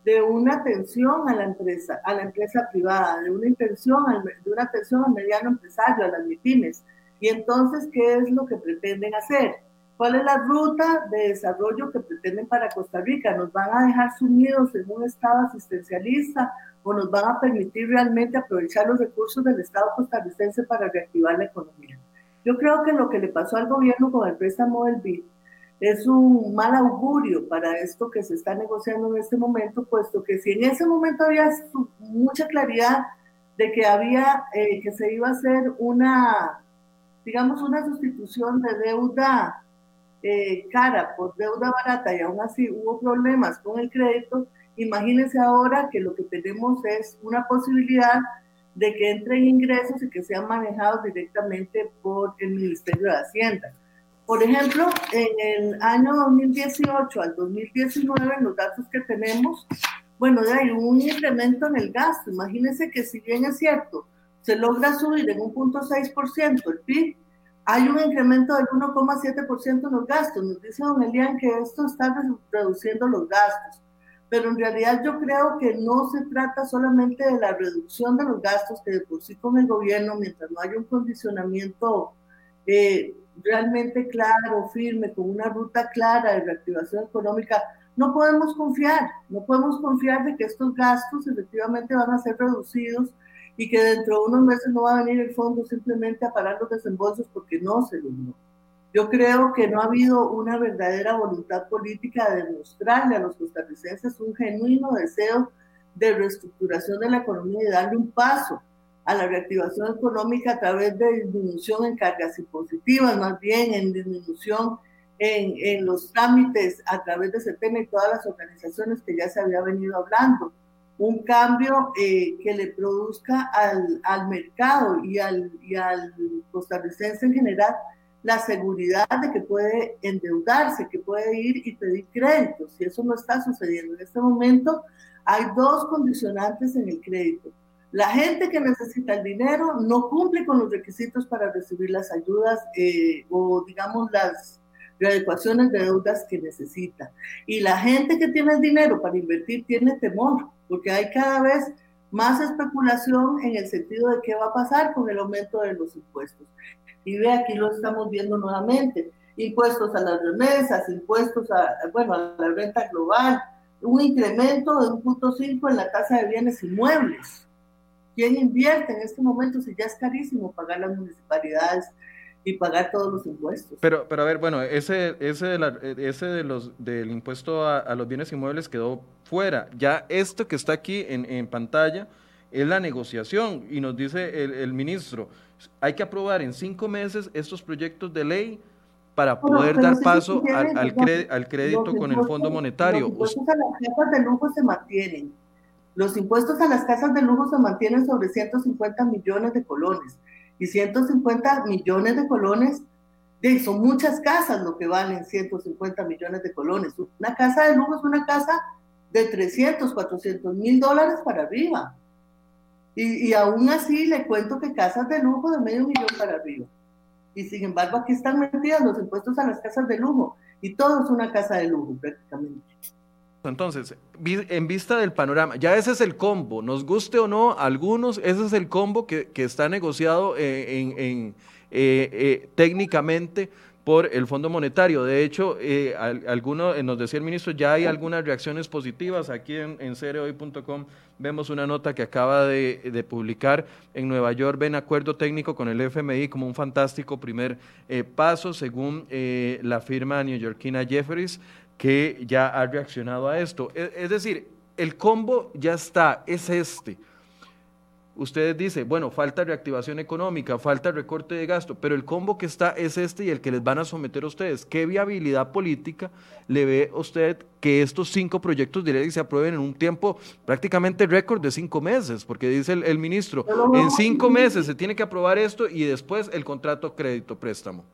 de una atención a la empresa, a la empresa privada, de una intención, de una atención al mediano empresario, a las MIPIMES. Y entonces, ¿qué es lo que pretenden hacer? ¿Cuál es la ruta de desarrollo que pretenden para Costa Rica? ¿Nos van a dejar sumidos en un estado asistencialista o nos van a permitir realmente aprovechar los recursos del Estado costarricense para reactivar la economía? Yo creo que lo que le pasó al gobierno con el préstamo del BID es un mal augurio para esto que se está negociando en este momento, puesto que si en ese momento había mucha claridad de que había, eh, que se iba a hacer una, digamos, una sustitución de deuda eh, cara por deuda barata y aún así hubo problemas con el crédito, imagínense ahora que lo que tenemos es una posibilidad de que entren ingresos y que sean manejados directamente por el Ministerio de Hacienda. Por ejemplo, en el año 2018 al 2019, los datos que tenemos, bueno, hay un incremento en el gasto. Imagínense que si bien es cierto, se logra subir en un punto 6% el PIB, hay un incremento del 1,7% en los gastos. Nos dice don Elian que esto está reduciendo los gastos, pero en realidad yo creo que no se trata solamente de la reducción de los gastos, que de por con el gobierno, mientras no haya un condicionamiento eh, realmente claro, firme, con una ruta clara de reactivación económica, no podemos confiar, no podemos confiar de que estos gastos efectivamente van a ser reducidos y que dentro de unos meses no va a venir el fondo simplemente a parar los desembolsos porque no se logró. Yo creo que no ha habido una verdadera voluntad política de demostrarle a los costarricenses un genuino deseo de reestructuración de la economía y darle un paso a la reactivación económica a través de disminución en cargas impositivas, más bien en disminución en, en los trámites a través de CETENA y todas las organizaciones que ya se había venido hablando un cambio eh, que le produzca al, al mercado y al, y al, costarricense en general la seguridad de que puede endeudarse, que puede ir y pedir créditos. Y eso no está sucediendo. En este momento hay dos condicionantes en el crédito. La gente que necesita el dinero no cumple con los requisitos para recibir las ayudas eh, o, digamos, las readecuaciones de deudas que necesita. Y la gente que tiene el dinero para invertir tiene temor porque hay cada vez más especulación en el sentido de qué va a pasar con el aumento de los impuestos. Y ve, aquí lo estamos viendo nuevamente, impuestos a las remesas, impuestos a, bueno, a la renta global, un incremento de un punto cinco en la tasa de bienes inmuebles. ¿Quién invierte en este momento si ya es carísimo pagar las municipalidades y pagar todos los impuestos. Pero, pero a ver, bueno, ese, ese, de, la, ese de los, del impuesto a, los bienes inmuebles quedó fuera. Ya esto que está aquí en, en pantalla es la negociación y nos dice el, el, ministro, hay que aprobar en cinco meses estos proyectos de ley para poder dar paso al, al, al, crédito con el Fondo Monetario. Los impuestos a las casas de lujo se mantienen. Los impuestos a las casas de lujo se mantienen sobre 150 millones de colones y 150 millones de colones, son muchas casas lo que valen 150 millones de colones. Una casa de lujo es una casa de 300, 400 mil dólares para arriba. Y, y, aún así le cuento que casas de lujo de medio millón para arriba. Y sin embargo aquí están metidos los impuestos a las casas de lujo. Y todo es una casa de lujo prácticamente. Entonces, en vista del panorama, ya ese es el combo, nos guste o no, algunos, ese es el combo que, está negociado eh, eh, eh, técnicamente por el Fondo Monetario. De hecho, alguno, nos decía el ministro, ya hay algunas reacciones positivas. Aquí en, en cereoy.com vemos una nota que acaba de, de, publicar en Nueva York, ven acuerdo técnico con el FMI como un fantástico primer paso, según la firma neoyorquina Jefferies que ya ha reaccionado a esto. E, es decir, el combo ya está, es este. Ustedes dicen, bueno, falta reactivación económica, falta recorte de gasto, pero el combo que está es este y el que les van a someter a ustedes. ¿Qué viabilidad política le ve usted que estos cinco proyectos de ley se aprueben en un tiempo prácticamente récord de cinco meses? Porque dice el, ministro, en cinco meses se tiene que aprobar esto y después el contrato crédito préstamo.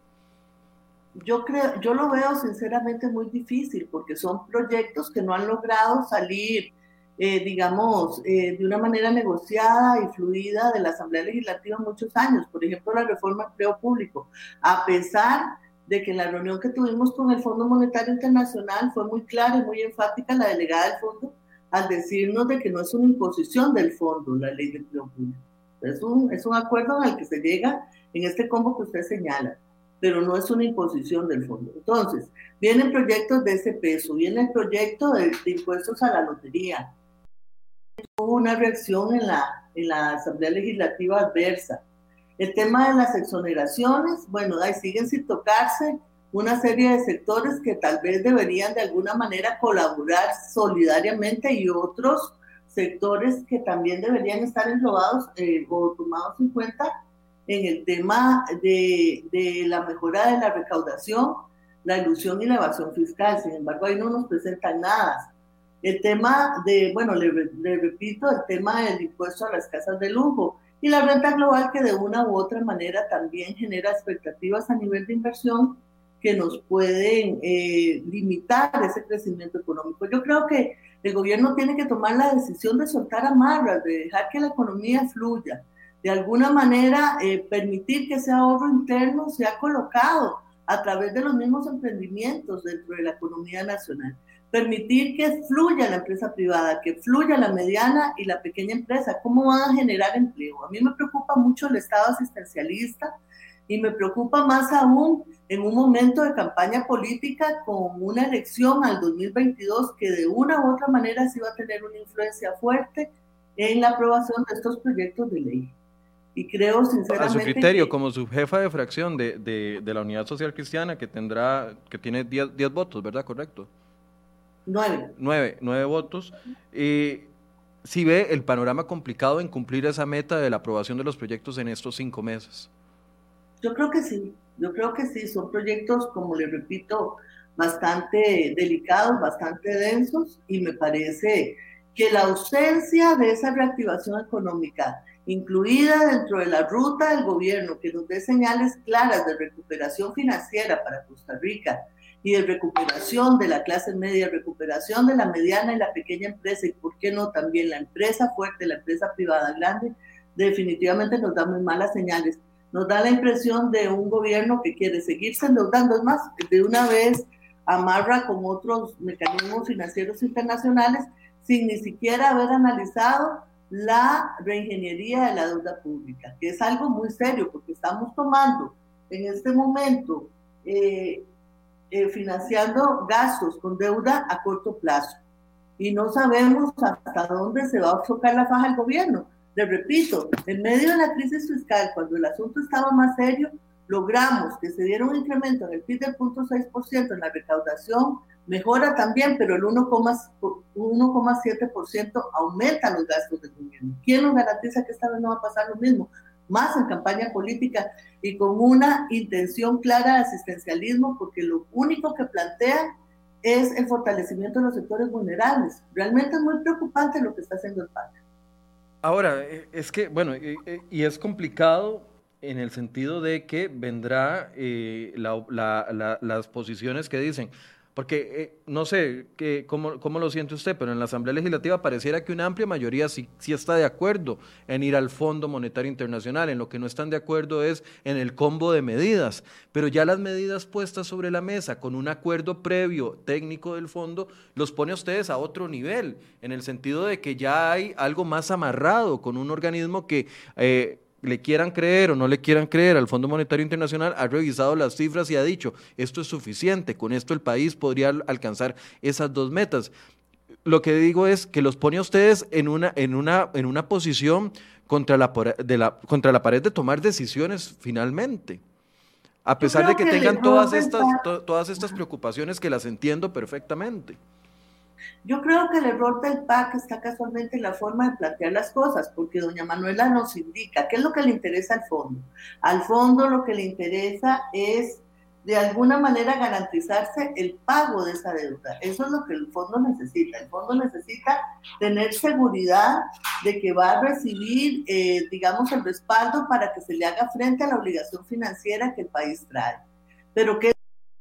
Yo creo, yo lo veo sinceramente muy difícil porque son proyectos que no han logrado salir eh, digamos, eh, de una manera negociada y fluida de la Asamblea Legislativa muchos años. Por ejemplo, la reforma del empleo público. A pesar de que en la reunión que tuvimos con el Fondo Monetario Internacional fue muy clara y muy enfática la delegada del fondo al decirnos de que no es una imposición del fondo la ley de empleo público. Es un, es un acuerdo al que se llega en este combo que usted señala, pero no es una imposición del fondo. Entonces, vienen proyectos de ese peso, viene el proyecto de impuestos a la lotería, hubo una reacción en la, en la Asamblea Legislativa adversa. El tema de las exoneraciones, bueno, ahí siguen sin tocarse una serie de sectores que tal vez deberían de alguna manera colaborar solidariamente y otros sectores que también deberían estar englobados eh, o tomados en cuenta en el tema de, de, la mejora de la recaudación, la ilusión y la evasión fiscal. Sin embargo, ahí no nos presentan nada. El tema de, bueno, le, repito, el tema del impuesto a las casas de lujo y la renta global que de una u otra manera también genera expectativas a nivel de inversión que nos pueden eh, limitar ese crecimiento económico. Yo creo que el gobierno tiene que tomar la decisión de soltar amarras, de dejar que la economía fluya, de alguna manera eh, permitir que ese ahorro interno sea colocado a través de los mismos emprendimientos dentro de la economía nacional permitir que fluya la empresa privada, que fluya la mediana y la pequeña empresa. ¿Cómo van a generar empleo? A mí me preocupa mucho el Estado asistencialista y me preocupa más aún en un momento de campaña política con una elección al 2022 que de una u otra manera sí va a tener una influencia fuerte en la aprobación de estos proyectos de ley. Y creo sinceramente... A su criterio, como su jefa de fracción de, de, de, la Unidad Social Cristiana, que tendrá, que tiene 10 votos, ¿verdad? Correcto. Nueve. Nueve, nueve votos. y si ve el panorama complicado en cumplir esa meta de la aprobación de los proyectos en estos cinco meses. Yo creo que sí, yo creo que sí, son proyectos, como le repito, bastante delicados, bastante densos y me parece que la ausencia de esa reactivación económica, incluida dentro de la ruta del gobierno, que nos dé señales claras de recuperación financiera para Costa Rica, y de recuperación de la clase media, recuperación de la mediana y la pequeña empresa y, ¿por qué no?, también la empresa fuerte, la empresa privada grande, definitivamente nos da muy malas señales. Nos da la impresión de un gobierno que quiere seguirse endeudando. Es más, de una vez amarra con otros mecanismos financieros internacionales sin ni siquiera haber analizado la reingeniería de la deuda pública, que es algo muy serio porque estamos tomando en este momento eh, eh, financiando gastos con deuda a corto plazo. Y no sabemos hasta dónde se va a tocar la faja el gobierno. Le repito, en medio de la crisis fiscal, cuando el asunto estaba más serio, logramos que se diera un incremento en el PIB del 0.6% en la recaudación, mejora también, pero el 1,7% aumenta los gastos del gobierno. ¿Quién nos garantiza que esta vez no va a pasar lo mismo? más en campaña política y con una intención clara de asistencialismo, porque lo único que plantean es el fortalecimiento de los sectores vulnerables. Realmente es muy preocupante lo que está haciendo el PAC. Ahora, eh, es que, bueno, y es complicado en el sentido de que vendrá eh, las posiciones que dicen, porque eh, no sé que, cómo, cómo, lo siente usted, pero en la Asamblea Legislativa pareciera que una amplia mayoría sí, sí, está de acuerdo en ir al Fondo Monetario Internacional. En lo que no están de acuerdo es en el combo de medidas. Pero ya las medidas puestas sobre la mesa con un acuerdo previo técnico del fondo los pone a ustedes a otro nivel, en el sentido de que ya hay algo más amarrado con un organismo que... Eh, le quieran creer o no le quieran creer al Fondo Monetario Internacional, ha revisado las cifras y ha dicho, esto es suficiente, con esto el país podría alcanzar esas dos metas. Lo que digo es que los pone a ustedes en una, en una, en una posición contra la, de la, contra la pared de tomar decisiones finalmente. A pesar de que, tengan todas estas, todas estas preocupaciones que las entiendo perfectamente. Yo creo que el error del PAC está casualmente en la forma de plantear las cosas, porque doña Manuela nos indica qué es lo que le interesa al fondo. Al fondo lo que le interesa es de alguna manera garantizarse el pago de esa deuda. Eso es lo que el fondo necesita. El fondo necesita tener seguridad de que va a recibir, eh, digamos, el respaldo para que se le haga frente a la obligación financiera que el país trae. Pero que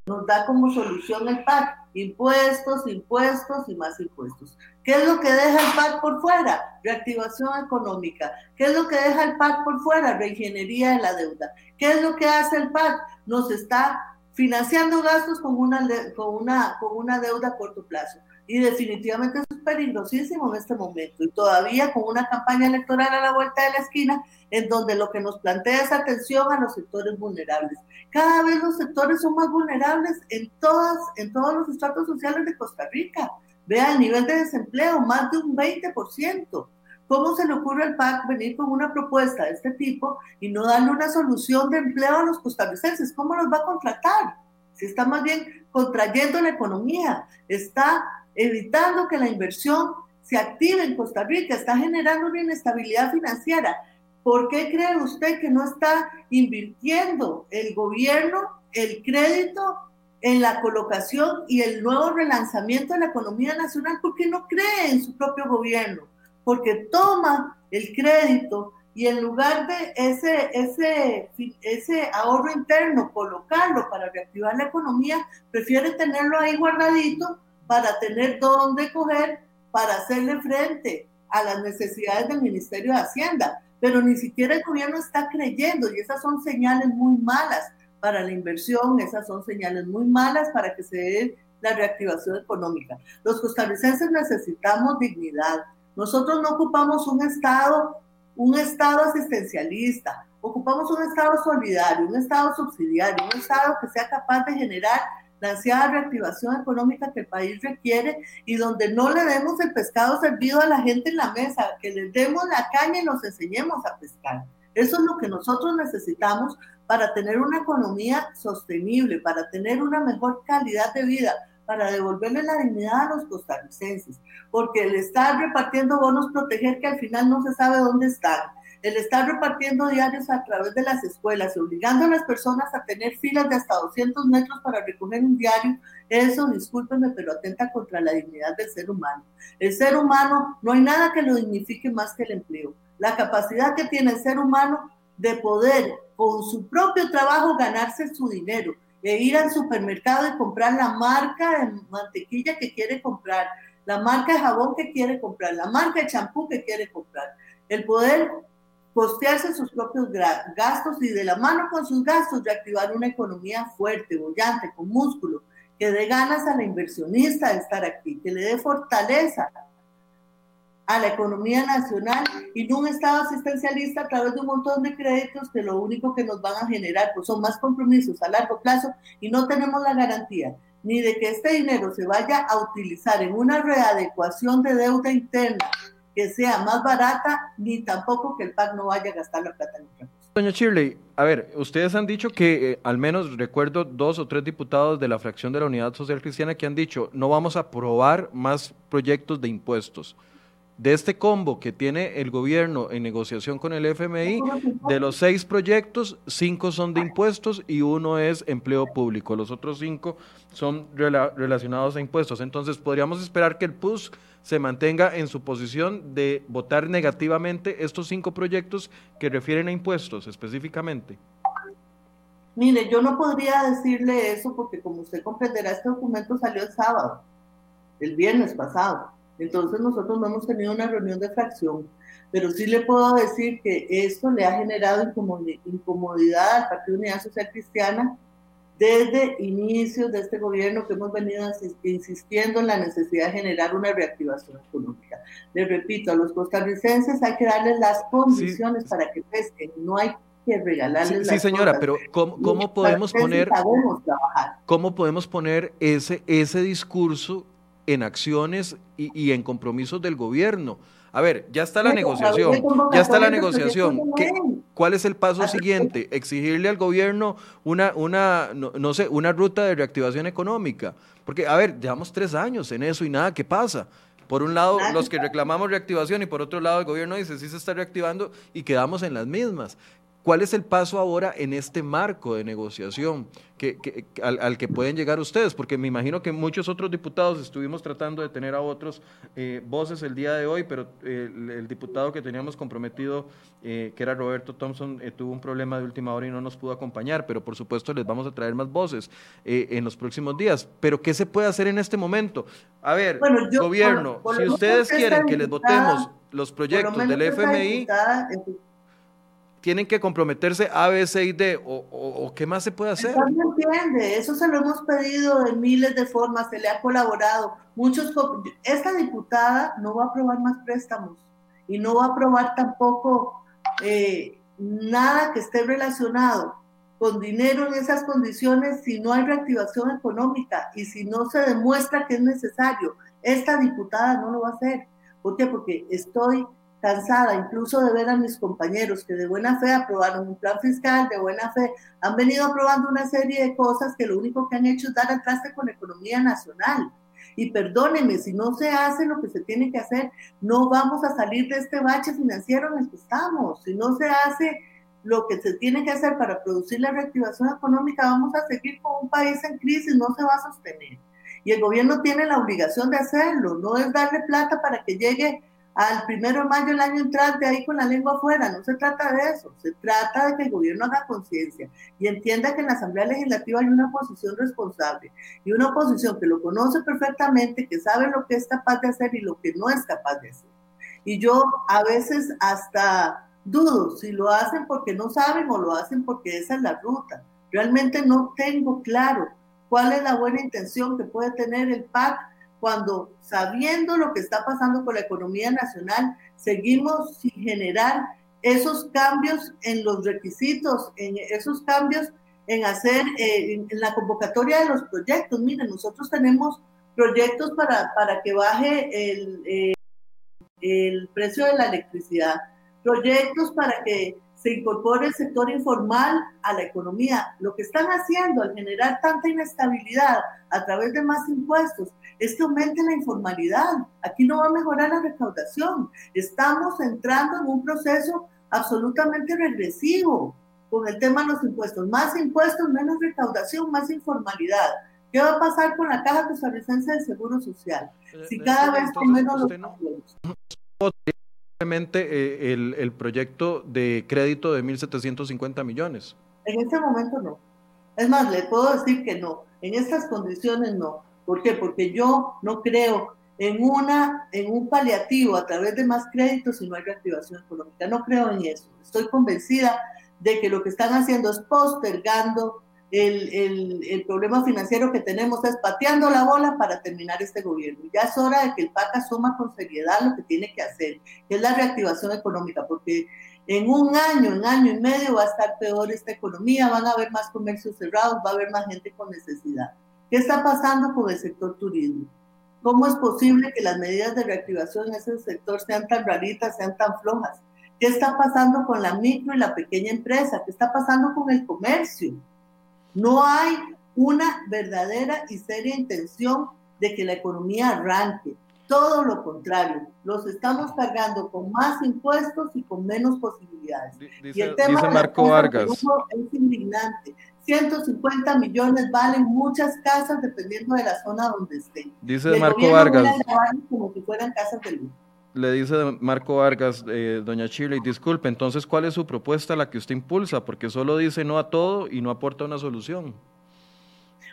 nos da como solución el PAC, impuestos, impuestos y más impuestos. ¿Qué es lo que deja el PAC por fuera? Reactivación económica. ¿Qué es lo que deja el PAC por fuera? Reingeniería de la deuda. ¿Qué es lo que hace el PAC? Nos está financiando gastos con una, con una, con una deuda a corto plazo. Y definitivamente es peligrosísimo en este momento. Y todavía con una campaña electoral a la vuelta de la esquina, en donde lo que nos plantea es atención a los sectores vulnerables. Cada vez los sectores son más vulnerables en, todas, en todos los estratos sociales de Costa Rica. Vea el nivel de desempleo, más de un 20%. ¿Cómo se le ocurre al PAC venir con una propuesta de este tipo y no darle una solución de empleo a los costarricenses? ¿Cómo los va a contratar? Si está más bien contrayendo la economía, está evitando que la inversión se active en Costa Rica, está generando una inestabilidad financiera. ¿Por qué cree usted que no está invirtiendo el gobierno el crédito en la colocación y el nuevo relanzamiento de la economía nacional? ¿Por qué no cree en su propio gobierno? porque toma el crédito y en lugar de ese, ese, ese ahorro interno, colocarlo para reactivar la economía, prefiere tenerlo ahí guardadito para tener dónde coger para hacerle frente a las necesidades del Ministerio de Hacienda. Pero ni siquiera el gobierno está creyendo y esas son señales muy malas para la inversión, esas son señales muy malas para que se dé la reactivación económica. Los costarricenses necesitamos dignidad, nosotros no ocupamos un Estado, un Estado asistencialista, ocupamos un Estado solidario, un Estado subsidiario, un Estado que sea capaz de generar la ansiada reactivación económica que el país requiere y donde no le demos el pescado servido a la gente en la mesa, que les demos la caña y nos enseñemos a pescar. Eso es lo que nosotros necesitamos para tener una economía sostenible, para tener una mejor calidad de vida, para devolverle la dignidad a los costarricenses, porque el estar repartiendo bonos proteger que al final no se sabe dónde están, el estar repartiendo diarios a través de las escuelas obligando a las personas a tener filas de hasta 200 metros para recoger un diario, eso, discúlpenme, pero atenta contra la dignidad del ser humano. El ser humano, no hay nada que lo dignifique más que el empleo. La capacidad que tiene el ser humano de poder con su propio trabajo ganarse su dinero, de ir al supermercado y comprar la marca de mantequilla que quiere comprar, la marca de jabón que quiere comprar, la marca de champú que quiere comprar. El poder costearse sus propios gastos y de la mano con sus gastos reactivar una economía fuerte, bollante, con músculo, que dé ganas a la inversionista de estar aquí, que le dé fortaleza a la economía nacional y no un Estado asistencialista a través de un montón de créditos que lo único que nos van a generar pues son más compromisos a largo plazo y no tenemos la garantía ni de que este dinero se vaya a utilizar en una readecuación de deuda interna que sea más barata, ni tampoco que el PAC no vaya a gastar la plata en otra cosa. Doña Shirley, a ver, ustedes han dicho que, eh, al menos recuerdo dos o tres diputados de la fracción de la Unidad Social Cristiana que han dicho, no vamos a aprobar más proyectos de impuestos de este combo que tiene el gobierno en negociación con el FMI, de los seis proyectos, cinco son de impuestos y uno es empleo público. Los otros cinco son relacionados a impuestos. Entonces, podríamos esperar que el PUS se mantenga en su posición de votar negativamente estos cinco proyectos que refieren a impuestos específicamente. Mire, yo no podría decirle eso porque como usted comprenderá, este documento salió el sábado, el viernes pasado. Entonces nosotros no hemos tenido una reunión de fracción, pero sí le puedo decir que esto le ha generado incomodidad al Partido Unidad Social Cristiana desde inicios de este gobierno que hemos venido insistiendo en la necesidad de generar una reactivación económica. Le repito, a los costarricenses hay que darles las condiciones para que pesquen, no hay que regalarles sí, sí señora, pero ¿cómo, cómo podemos poner cómo podemos poner ese ese discurso en acciones y, en compromisos del gobierno. A ver, ya está la negociación, ya está la negociación. ¿Cuál es el paso siguiente? Exigirle al gobierno una, una no, sé, una ruta de reactivación económica. Porque, a ver, llevamos tres años en eso y nada, ¿qué pasa? Por un lado, los que reclamamos reactivación y por otro lado, el gobierno dice sí se está reactivando y quedamos en las mismas. ¿Cuál es el paso ahora en este marco de negociación que, al, que pueden llegar ustedes? Porque me imagino que muchos otros diputados estuvimos tratando de tener a otros eh, voces el día de hoy, pero eh, el, diputado que teníamos comprometido, eh, que era Roberto Thompson, tuvo un problema de última hora y no nos pudo acompañar, pero por supuesto les vamos a traer más voces en los próximos días. Pero ¿qué se puede hacer en este momento? A ver, gobierno, si ustedes quieren que les votemos los proyectos del FMI tienen que comprometerse A, B, C y D, o, qué más se puede hacer. Entiende, eso se lo hemos pedido de miles de formas, se le ha colaborado. Muchos, esta diputada no va a aprobar más préstamos y no va a aprobar tampoco eh, nada que esté relacionado con dinero en esas condiciones si no hay reactivación económica y si no se demuestra que es necesario. Esta diputada no lo va a hacer. ¿Por qué? Porque estoy cansada incluso de ver a mis compañeros que de buena fe aprobaron un plan fiscal, de buena fe han venido aprobando una serie de cosas que lo único que han hecho es dar atrás con la economía nacional. Y perdónenme, si no se hace lo que se tiene que hacer, no vamos a salir de este bache financiero en el que estamos. Si no se hace lo que se tiene que hacer para producir la reactivación económica, vamos a seguir con un país en crisis, no se va a sostener. Y el gobierno tiene la obligación de hacerlo, no es darle plata para que llegue al primero de mayo del año entrante ahí con la lengua afuera. No se trata de eso, se trata de que el gobierno haga conciencia y entienda que en la Asamblea Legislativa hay una oposición responsable y una oposición que lo conoce perfectamente, que sabe lo que es capaz de hacer y lo que no es capaz de hacer. Y yo a veces hasta dudo si lo hacen porque no saben o lo hacen porque esa es la ruta. Realmente no tengo claro cuál es la buena intención que puede tener el PAC cuando sabiendo lo que está pasando con la economía nacional, seguimos sin generar esos cambios en los requisitos, en esos cambios en hacer, eh, en, la convocatoria de los proyectos. Miren, nosotros tenemos proyectos para, para que baje el, eh, el precio de la electricidad, proyectos para que se incorpore el sector informal a la economía. Lo que están haciendo al generar tanta inestabilidad a través de más impuestos es que aumente la informalidad. Aquí no va a mejorar la recaudación. Estamos entrando en un proceso absolutamente regresivo con el tema de los impuestos. Más impuestos, menos recaudación, más informalidad. ¿Qué va a pasar con la Caja Costarricense de Seguro Social? Si cada vez con menos los eh, el, el proyecto de crédito de 1.750 millones? En este momento no. Es más, le puedo decir que no. En estas condiciones no. ¿Por qué? Porque yo no creo en, una, en un paliativo a través de más créditos si no hay reactivación económica. No creo en eso. Estoy convencida de que lo que están haciendo es postergando el, el, problema financiero que tenemos es pateando la bola para terminar este gobierno. Ya es hora de que el PAC asuma con seriedad lo que tiene que hacer, que es la reactivación económica, porque en un año, un año y medio va a estar peor esta economía, van a haber más comercios cerrados, va a haber más gente con necesidad. ¿Qué está pasando con el sector turismo? ¿Cómo es posible que las medidas de reactivación en ese sector sean tan raritas, sean tan flojas? ¿Qué está pasando con la micro y la pequeña empresa? ¿Qué está pasando con el comercio? No hay una verdadera y seria intención de que la economía arranque. Todo lo contrario, los estamos cargando con más impuestos y con menos posibilidades. Dice, y el tema dice Marco Vargas. Es indignante. 150 millones valen muchas casas dependiendo de la zona donde estén. Dice Marco Vargas. Como si fueran casas de luz le dice Marco Vargas, eh, doña Chile, disculpe, entonces, ¿cuál es su propuesta, la que usted impulsa? Porque solo dice no a todo y no aporta una solución.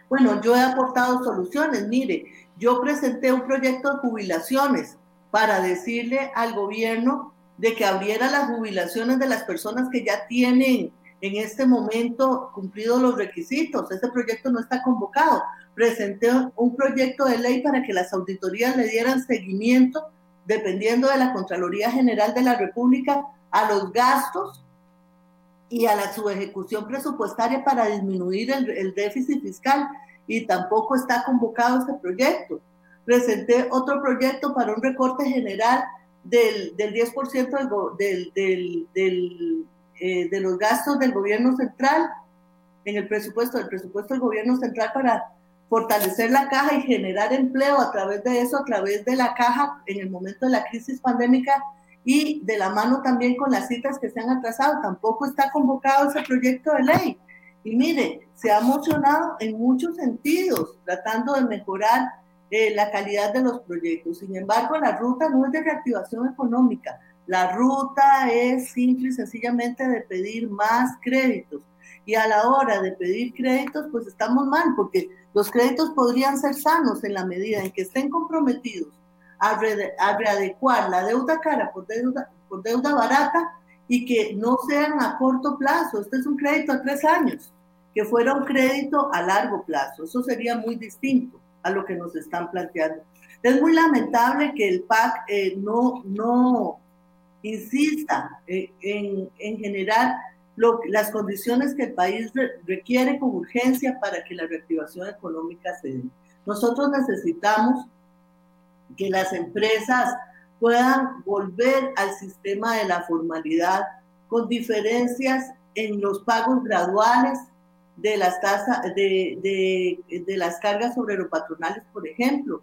Bueno, yo he aportado soluciones. Mire, yo presenté un proyecto de jubilaciones para decirle al gobierno de que abriera las jubilaciones de las personas que ya tienen en este momento cumplidos los requisitos. Ese proyecto no está convocado. Presenté un proyecto de ley para que las auditorías le dieran seguimiento dependiendo de la Contraloría General de la República, a los gastos y a la subejecución presupuestaria para disminuir el, déficit fiscal y tampoco está convocado este proyecto. Presenté otro proyecto para un recorte general del, del 10% del, eh, de los gastos del gobierno central en el presupuesto, del presupuesto del gobierno central para fortalecer la caja y generar empleo a través de eso, a través de la caja en el momento de la crisis pandémica y de la mano también con las citas que se han atrasado. Tampoco está convocado ese proyecto de ley. Y mire, se ha mocionado en muchos sentidos, tratando de mejorar eh, la calidad de los proyectos. Sin embargo, la ruta no es de reactivación económica. La ruta es simple y sencillamente de pedir más créditos. Y a la hora de pedir créditos, pues estamos mal, porque los créditos podrían ser sanos en la medida en que estén comprometidos a, readecuar la deuda cara por deuda, por deuda barata y que no sean a corto plazo. Este es un crédito a tres años, que fuera un crédito a largo plazo. Eso sería muy distinto a lo que nos están planteando. Es muy lamentable que el PAC eh, no, no insista eh, en, en, generar lo, las condiciones que el país requiere con urgencia para que la reactivación económica se dé. Nosotros necesitamos que las empresas puedan volver al sistema de la formalidad con diferencias en los pagos graduales de las tasas de, de, de, las cargas sobre los patronales, por ejemplo,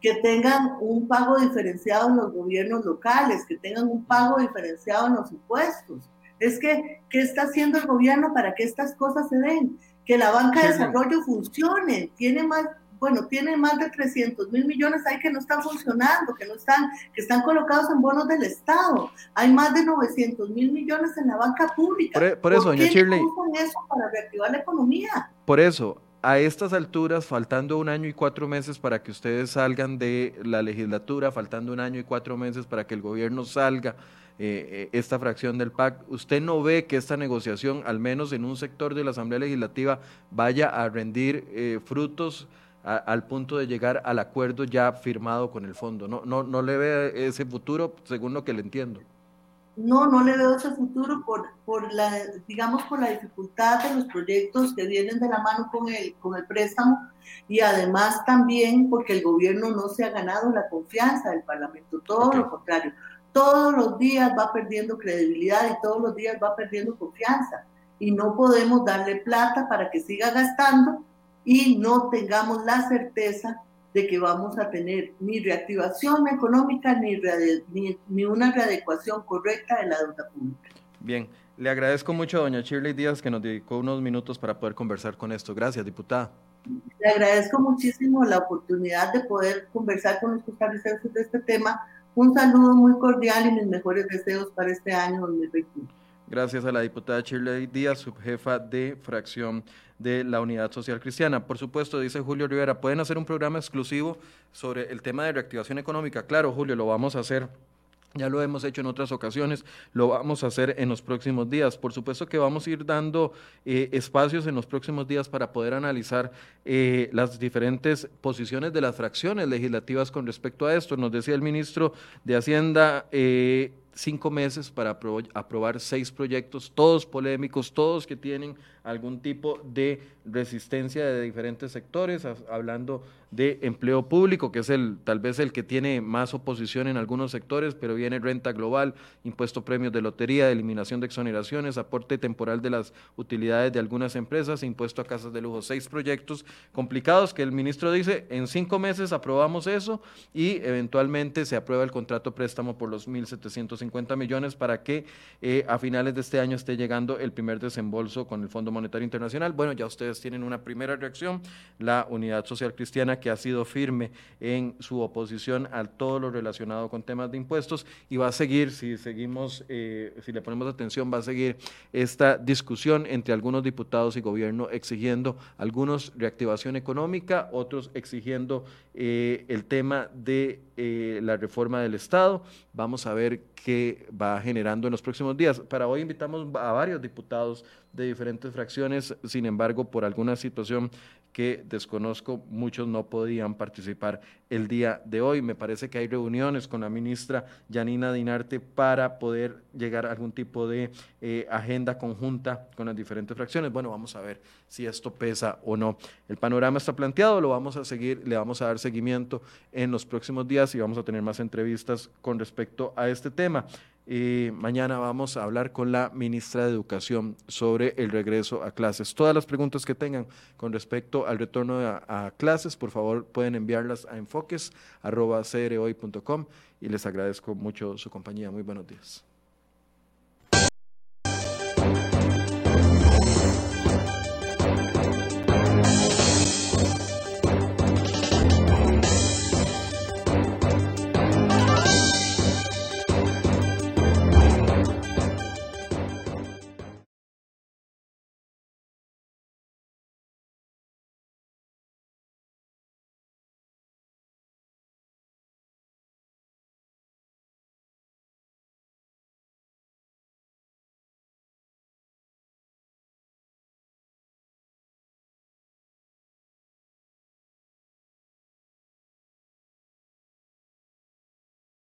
que tengan un pago diferenciado en los gobiernos locales, que tengan un pago diferenciado en los impuestos. Es que, ¿qué está haciendo el gobierno para que estas cosas se den? Que la banca de desarrollo funcione, tiene más, bueno, tiene más de 300 mil millones ahí que no están funcionando, que no están, que están colocados en bonos del Estado. Hay más de 900 mil millones en la banca pública. Por, por eso, doña Shirley. eso para reactivar la economía? Por eso, a estas alturas, faltando un año y cuatro meses para que ustedes salgan de la legislatura, faltando un año y cuatro meses para que el gobierno salga eh, esta fracción del PAC, ¿usted no ve que esta negociación, al menos en un sector de la Asamblea Legislativa, vaya a rendir eh, frutos? al punto de llegar al acuerdo ya firmado con el fondo. ¿No, no, no le ve ese futuro, según lo que le entiendo? No, no le veo ese futuro por, por la, digamos, por la dificultad de los proyectos que vienen de la mano con el, con el préstamo y además también porque el gobierno no se ha ganado la confianza del Parlamento, todo lo contrario. Todos los días va perdiendo credibilidad y todos los días va perdiendo confianza y no podemos darle plata para que siga gastando y no tengamos la certeza de que vamos a tener ni reactivación económica ni, ni, una readecuación correcta de la deuda pública. Bien, le agradezco mucho a doña Shirley Díaz que nos dedicó unos minutos para poder conversar con esto. Gracias, diputada. Le agradezco muchísimo la oportunidad de poder conversar con los costarricenses de este tema. Un saludo muy cordial y mis mejores deseos para este año 2021. Gracias a la diputada Shirley Díaz, subjefa de fracción de la Unidad Social Cristiana. Por supuesto, dice Julio Rivera, pueden hacer un programa exclusivo sobre el tema de reactivación económica. Claro, Julio, lo vamos a hacer. Ya lo hemos hecho en otras ocasiones, lo vamos a hacer en los próximos días. Por supuesto que vamos a ir dando eh, espacios en los próximos días para poder analizar eh, las diferentes posiciones de las fracciones legislativas con respecto a esto. Nos decía el ministro de Hacienda, eh, cinco meses para aprobar seis proyectos, todos polémicos, todos que tienen algún tipo de resistencia de diferentes sectores, hablando de empleo público, que es el tal vez el que tiene más oposición en algunos sectores, pero viene renta global, impuesto premios de lotería, eliminación de exoneraciones, aporte temporal de las utilidades de algunas empresas, impuesto a casas de lujo, seis proyectos complicados que el ministro dice, en cinco meses aprobamos eso y eventualmente se aprueba el contrato préstamo por los 1.750 millones para que eh, a finales de este año esté llegando el primer desembolso con el Fondo Monetario Internacional. Bueno, ya ustedes tienen una primera reacción, la Unidad Social Cristiana que ha sido firme en su oposición a todo lo relacionado con temas de impuestos y va a seguir, si seguimos, eh, si le ponemos atención, va a seguir esta discusión entre algunos diputados y gobierno exigiendo algunos reactivación económica, otros exigiendo eh, el tema de eh, la reforma del Estado. Vamos a ver qué va generando en los próximos días. Para hoy invitamos a varios diputados de diferentes fracciones, sin embargo, por alguna situación que desconozco, muchos no podían participar el día de hoy. Me parece que hay reuniones con la ministra Yanina Dinarte para poder llegar a algún tipo de eh, agenda conjunta con las diferentes fracciones. Bueno, vamos a ver si esto pesa o no. El panorama está planteado, lo vamos a seguir, le vamos a dar seguimiento en los próximos días y vamos a tener más entrevistas con respecto a este tema. Y mañana vamos a hablar con la ministra de Educación sobre el regreso a clases. Todas las preguntas que tengan con respecto al retorno a, clases, por favor pueden enviarlas a enfoques.com y les agradezco mucho su compañía. Muy buenos días.